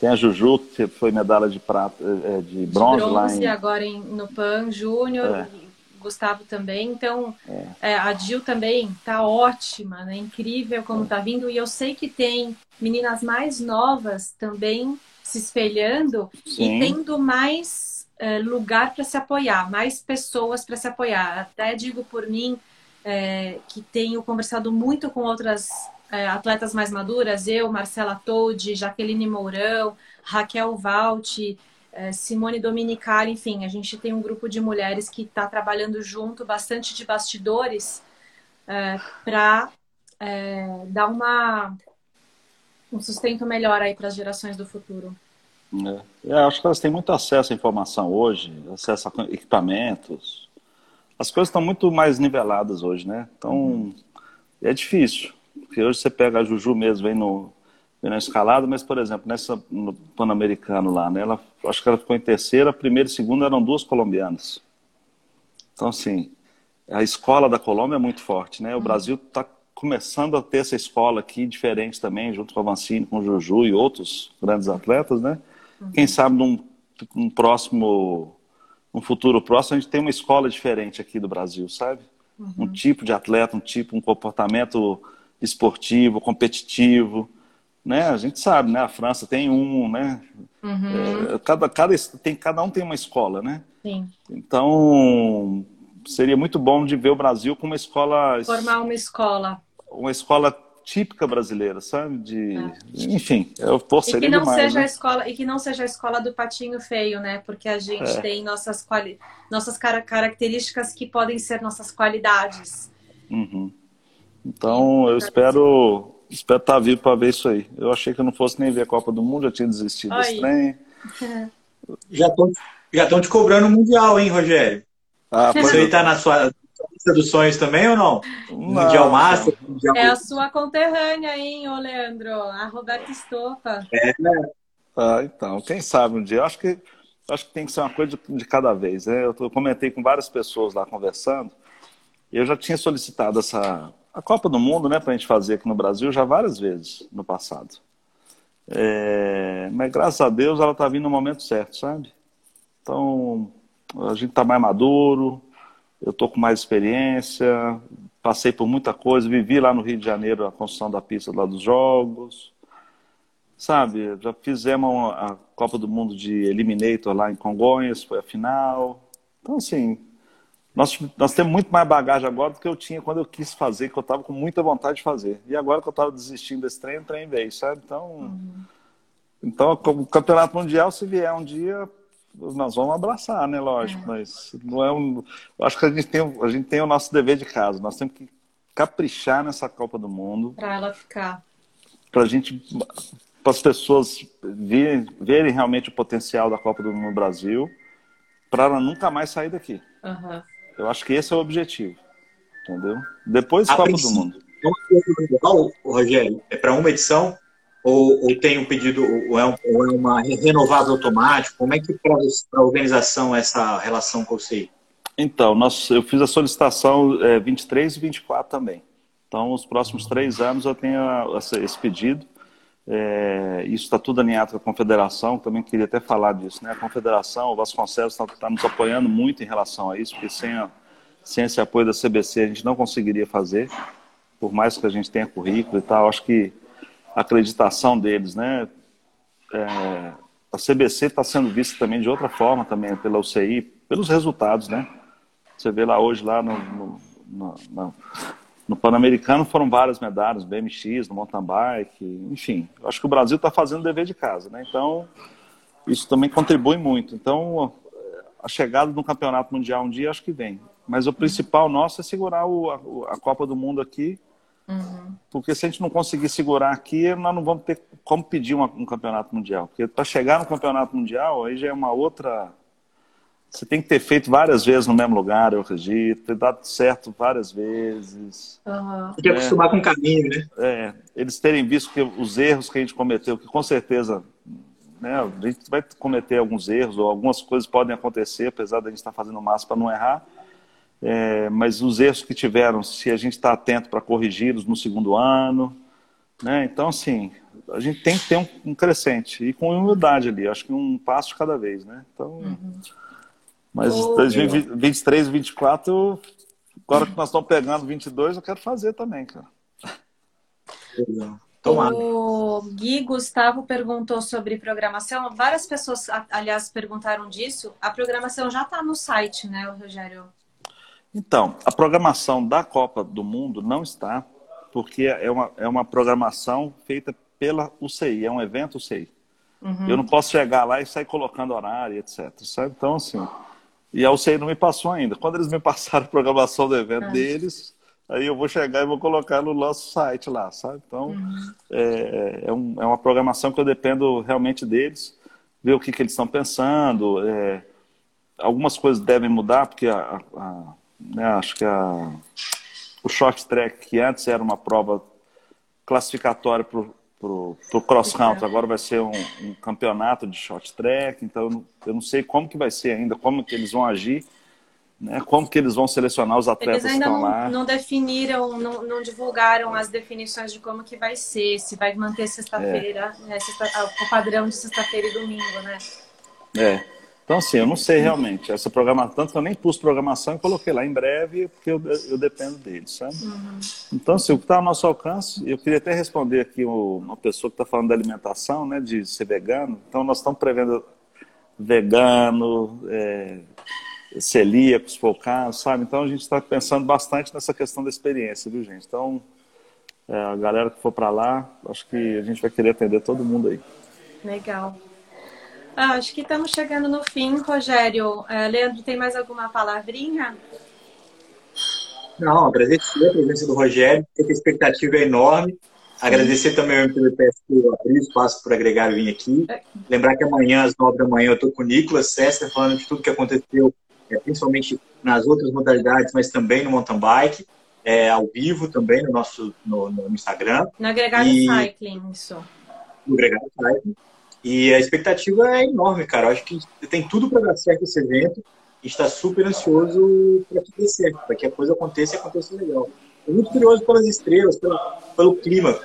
Tem a Juju, que foi medalha de prata, é, de bronze, de bronze lá em... agora em, no PAN Júnior. É. Gustavo também. Então, é. É, a Gil também tá ótima, né? Incrível como é. tá vindo. E eu sei que tem meninas mais novas também se espelhando Sim. e tendo mais é, lugar para se apoiar, mais pessoas para se apoiar. Até digo por mim é, que tenho conversado muito com outras é, atletas mais maduras, eu, Marcela Toldi, Jaqueline Mourão, Raquel Valti, é, Simone Dominicali, enfim, a gente tem um grupo de mulheres que está trabalhando junto, bastante de bastidores, é, para dar uma, um sustento melhor aí para as gerações do futuro. É, acho que elas têm muito acesso à informação hoje, acesso a equipamentos. As coisas estão muito mais niveladas hoje, né? Então, uhum. é difícil. Porque hoje você pega a Juju mesmo, vem no, na escalada, mas, por exemplo, nessa no Pan-Americano lá, né, ela, acho que ela ficou em terceira, primeira e segunda eram duas colombianas. Então, assim, a escola da Colômbia é muito forte, né? O uhum. Brasil está começando a ter essa escola aqui diferente também, junto com a Vancini, com o Juju e outros grandes atletas, né? Uhum. Quem sabe num, num próximo, num futuro próximo, a gente tem uma escola diferente aqui do Brasil, sabe? Uhum. Um tipo de atleta, um tipo, um comportamento esportivo, competitivo, né? A gente sabe, né? A França tem um, né? Uhum. É, cada, cada, tem, cada um tem uma escola, né? Sim. Então, seria muito bom de ver o Brasil com uma escola... Formar uma escola. Uma escola típica brasileira, sabe? De, é. Enfim, eu torceria e que não demais, seja né? a escola E que não seja a escola do patinho feio, né? Porque a gente é. tem nossas, quali... nossas características que podem ser nossas qualidades. Uhum. Então, eu espero espero estar tá vivo para ver isso aí. Eu achei que eu não fosse nem ver a Copa do Mundo, já tinha desistido desse trem. Já estão já te cobrando o Mundial, hein, Rogério? Ah, Você está na sua lista dos sonhos também ou não? não mundial Master? Mundial... É a sua conterrânea, hein, ô Leandro? A Roberta Estopa. É, né? Ah, então, quem sabe um dia. Eu acho que, acho que tem que ser uma coisa de, de cada vez. Né? Eu, eu comentei com várias pessoas lá conversando, e eu já tinha solicitado essa, a Copa do Mundo, né, para a gente fazer aqui no Brasil já várias vezes no passado. É, mas graças a Deus ela está vindo no momento certo, sabe? Então a gente está mais maduro, eu estou com mais experiência, passei por muita coisa, vivi lá no Rio de Janeiro a construção da pista lá dos jogos, sabe? Já fizemos a Copa do Mundo de Eliminator lá em Congonhas, foi a final. Então assim, nós, nós temos muito mais bagagem agora do que eu tinha quando eu quis fazer, que eu estava com muita vontade de fazer. E agora que eu estava desistindo desse trem, o trem veio, sabe? Então, uhum. então, o campeonato mundial, se vier um dia, nós vamos abraçar, né? Lógico, é. mas não é um. Eu acho que a gente, tem, a gente tem o nosso dever de casa. Nós temos que caprichar nessa Copa do Mundo. Para ela ficar. Para a gente. Para as pessoas verem, verem realmente o potencial da Copa do Mundo no Brasil, para ela nunca mais sair daqui. Uhum. Eu acho que esse é o objetivo. Entendeu? Depois a Copa do Mundo. Mundial, Rogério, é para uma edição ou, ou, tem um pedido, ou é, um, ou é uma renovada automático? Como é que para a organização essa relação com o CI? Então, nós, eu fiz a solicitação é, 23 e 24 também. Então, os próximos três anos eu tenho esse pedido. É, isso está tudo alinhado com a Confederação, também queria até falar disso. Né? A Confederação, o Vasconcelos está tá nos apoiando muito em relação a isso, porque sem, a, sem esse apoio da CBC a gente não conseguiria fazer, por mais que a gente tenha currículo e tal. Acho que a acreditação deles, né? É, a CBC está sendo vista também de outra forma, também pela UCI, pelos resultados, né? Você vê lá hoje, lá no, no, no, no, no Pan-Americano, foram várias medalhas, BMX, no mountain bike, enfim. Acho que o Brasil está fazendo o dever de casa, né? Então, isso também contribui muito. Então, a chegada do campeonato mundial um dia, acho que vem. Mas o principal nosso é segurar o, a, a Copa do Mundo aqui Uhum. Porque se a gente não conseguir segurar aqui, nós não vamos ter como pedir uma, um campeonato mundial. Porque para chegar no campeonato mundial, aí já é uma outra. Você tem que ter feito várias vezes no mesmo lugar, eu acredito, ter dado certo várias vezes. Uhum. Tem que acostumar com o caminho, né? É, eles terem visto que os erros que a gente cometeu, que com certeza né, a gente vai cometer alguns erros, ou algumas coisas podem acontecer, apesar de a gente estar fazendo o máximo para não errar é, mas os erros que tiveram, se a gente está atento para corrigi-los no segundo ano. Né? Então, assim, a gente tem que ter um, um, crescente e com humildade ali, acho que um passo cada vez. Né? Então, uhum. Mas oh, 2023, 2024, agora que nós estamos pegando 22, eu quero fazer também, cara. Tomara. O Gui Gustavo perguntou sobre programação. Várias pessoas, aliás, perguntaram disso. A programação já está no site, né, Rogério? Então, a programação da Copa do Mundo não está, porque é uma, é uma programação feita pela UCI, é um evento UCI. Uhum. Eu não posso chegar lá e sair colocando horário, etc. Sabe? Então, assim, e a UCI não me passou ainda. Quando eles me passaram a programação do evento é. deles, aí eu vou chegar e vou colocar no nosso site lá, sabe? Então, uhum. é, é, um, é, uma programação que eu dependo realmente deles, ver o que, que eles estão pensando. É, algumas coisas devem mudar, porque a, a né, acho que a, o short track, que antes era uma prova classificatória para o cross country, agora vai ser um, um, campeonato de short track, então eu não, eu não, sei como que vai ser ainda, como que eles vão agir, né, como que eles vão selecionar os atletas eles ainda que estão não, lá. não definiram, não, não, divulgaram as definições de como que vai ser, se vai manter sexta-feira, é. né, sexta, o padrão de sexta-feira e domingo, né? É. Então, assim, eu não sei realmente. Essa programação, tanto que eu nem pus programação e coloquei lá em breve, porque eu, eu dependo deles, sabe? Uhum. Então, assim, o que está ao nosso alcance, eu queria até responder aqui uma pessoa que está falando da alimentação, né, de ser vegano. Então, nós estamos prevendo vegano, é, celíacos, focados, sabe? Então, a gente está pensando bastante nessa questão da experiência, viu, gente? Então, é, a galera que for para lá, acho que a gente vai querer atender todo mundo aí. Legal. Ah, acho que estamos chegando no fim, Rogério. Uh, Leandro, tem mais alguma palavrinha? Não, agradecer a presença do Rogério, que a expectativa é enorme. Agradecer também ao MPBPS por abrir espaço para agregar vir aqui. É. Lembrar que amanhã, às nove da manhã, eu estou com o Nicolas Sester falando de tudo que aconteceu, é, principalmente nas outras modalidades, mas também no mountain bike, é, ao vivo também no nosso no, no Instagram. No Agregado e... Cycling, isso. No Agregado Cycling. E a expectativa é enorme, cara. Eu acho que tem tudo para dar certo esse evento. E está super ansioso para que dê certo, para que a coisa aconteça e aconteça legal. Estou muito curioso pelas estrelas, pelo, pelo clima.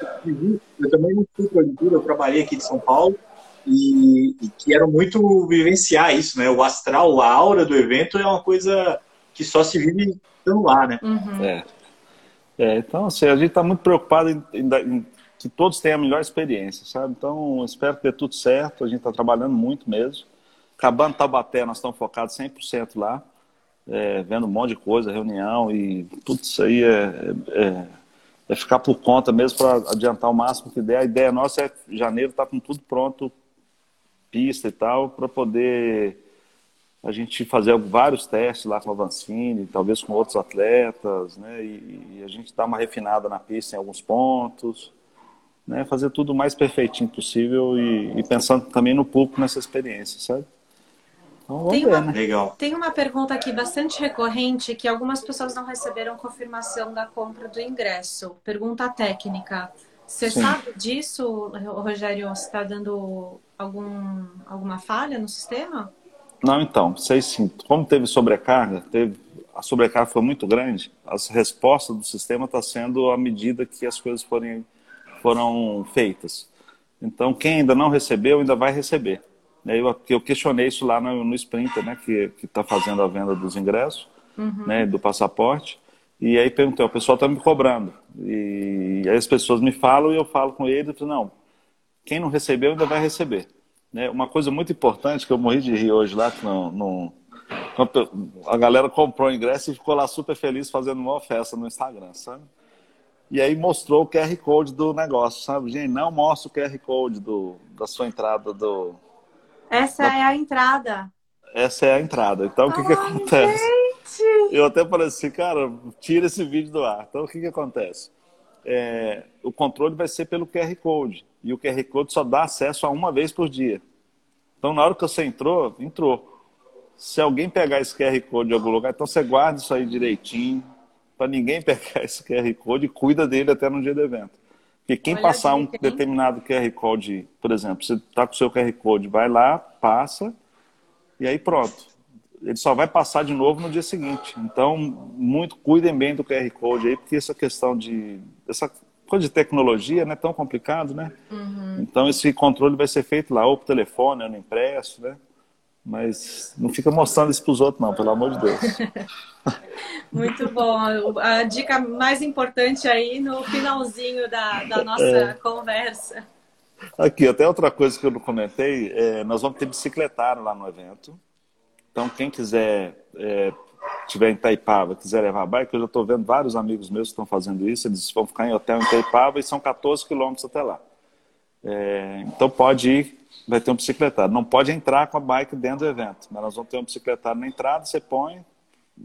Eu também não fui para eu trabalhei aqui de São Paulo e, e quero muito vivenciar isso, né? O astral, a aura do evento é uma coisa que só se vive estando lá, né? Uhum. É. É, então, assim, a gente está muito preocupado em, em, que todos tenham a melhor experiência, sabe? Então, espero que dê tudo certo. A gente está trabalhando muito mesmo. Acabando Tabaté, nós estamos focados 100% lá, é, vendo um monte de coisa, reunião e tudo isso aí é, é, é ficar por conta mesmo para adiantar o máximo que der. A ideia nossa é janeiro estar tá com tudo pronto, pista e tal, para poder a gente fazer vários testes lá com a Vancini, talvez com outros atletas, né? E, e a gente dar uma refinada na pista em alguns pontos, né? Fazer tudo o mais perfeitinho possível e, e pensando também no público nessa experiência, sabe? Então, tem, ver, uma, né? Legal. tem uma pergunta aqui bastante recorrente que algumas pessoas não receberam confirmação da compra do ingresso. Pergunta técnica. Você Sim. sabe disso, Rogério? Você está dando algum, alguma falha no sistema? Não, então, sei sim. Como teve sobrecarga, teve, a sobrecarga foi muito grande, as respostas do sistema está sendo à medida que as coisas forem, foram feitas. Então, quem ainda não recebeu, ainda vai receber. Eu, eu questionei isso lá no, no Sprinter, né, que está fazendo a venda dos ingressos, uhum. né, do passaporte. E aí perguntei, o pessoal está me cobrando. E aí as pessoas me falam e eu falo com ele, e não, quem não recebeu ainda vai receber. Né? Uma coisa muito importante que eu morri de rir hoje lá, não, a galera comprou o ingresso e ficou lá super feliz fazendo uma festa no Instagram, sabe? E aí mostrou o QR Code do negócio, sabe? Gente, não mostra o QR Code do, da sua entrada do. Essa da... é a entrada. Essa é a entrada. Então, o que, que acontece? Gente. Eu até falei assim, cara, tira esse vídeo do ar. Então, o que, que acontece? É, o controle vai ser pelo QR Code e o QR Code só dá acesso a uma vez por dia. Então, na hora que você entrou, entrou. Se alguém pegar esse QR Code em algum lugar, então você guarda isso aí direitinho, para ninguém pegar esse QR Code e cuida dele até no dia do evento. Porque quem Olha passar um determinado QR Code, por exemplo, você está com o seu QR Code, vai lá, passa, e aí pronto. Ele só vai passar de novo no dia seguinte. Então, muito cuidem bem do QR Code aí, porque essa questão de. Essa coisa de tecnologia não é tão complicado, né? Uhum. Então esse controle vai ser feito lá, ou por telefone, ou no impresso, né? Mas não fica mostrando isso para os outros, não, pelo amor de Deus. Muito bom. A dica mais importante aí no finalzinho da, da nossa é. conversa. Aqui, até outra coisa que eu não comentei, é, nós vamos ter bicicletário lá no evento. Então, quem quiser é, tiver em Itaipava, quiser levar bike, eu já estou vendo vários amigos meus que estão fazendo isso, eles vão ficar em hotel em Itaipava e são 14 quilômetros até lá. É, então pode ir, vai ter um bicicletário. Não pode entrar com a bike dentro do evento, mas nós vamos ter um bicicletário na entrada, você põe,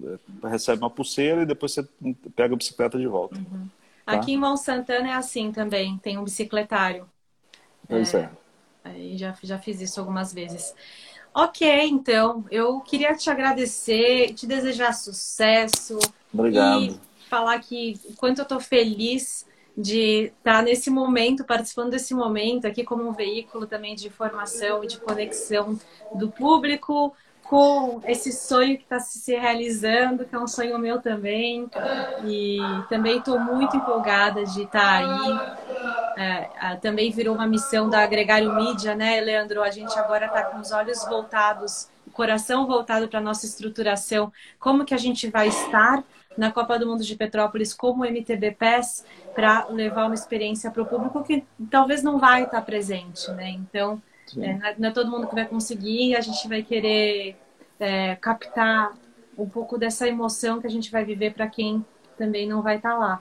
é, recebe uma pulseira e depois você pega a bicicleta de volta. Uhum. Tá? Aqui em Mont Santana é assim também, tem um bicicletário. Pois é. é. Aí já, já fiz isso algumas vezes. Ok, então, eu queria te agradecer, te desejar sucesso. Obrigado. E falar que o quanto eu estou feliz de estar nesse momento, participando desse momento aqui como um veículo também de informação e de conexão do público com esse sonho que está se realizando, que é um sonho meu também. E também estou muito empolgada de estar aí é, também virou uma missão da Gregário Mídia, né, Leandro? A gente agora está com os olhos voltados, o coração voltado para a nossa estruturação. Como que a gente vai estar na Copa do Mundo de Petrópolis como MTB PES para levar uma experiência para o público que talvez não vai estar presente, né? Então, é, não é todo mundo que vai conseguir, a gente vai querer é, captar um pouco dessa emoção que a gente vai viver para quem também não vai estar lá.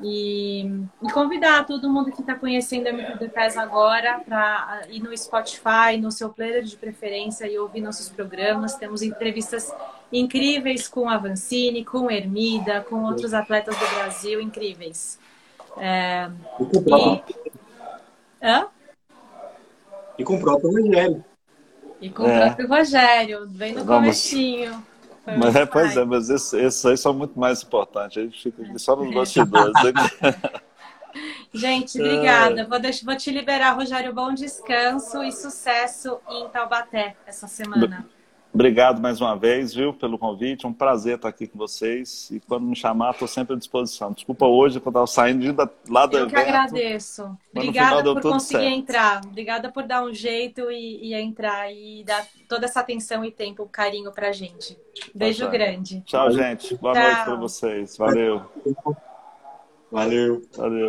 E, e, convidar todo mundo que está conhecendo a MPB PES agora para ir no Spotify, no seu player de preferência e ouvir nossos programas. Temos entrevistas incríveis com a Vancini, com Ermida, com outros atletas do Brasil incríveis. É, e... Hã? e com o próprio Rogério. E com é. o próprio Rogério, bem no Vamos. comecinho. Mas, é, pois é, mas esses, esses aí são muito mais importantes. A gente fica só nos bastidores. gente, obrigada. Vou, deixar, vou te liberar, Rogério. Bom descanso e sucesso em Taubaté essa semana. Obrigado mais uma vez, viu, pelo convite. Um prazer estar aqui com vocês. E quando me chamar, estou sempre à disposição. Desculpa hoje que eu estava saindo de lá do eu evento. Eu que agradeço. Obrigada por conseguir certo. entrar. Obrigada por dar um jeito e, e, entrar e dar toda essa atenção e tempo, carinho pra gente. Beijo tá grande. Tchau, gente. Boa Tchau. noite para vocês. Valeu. Valeu. Valeu.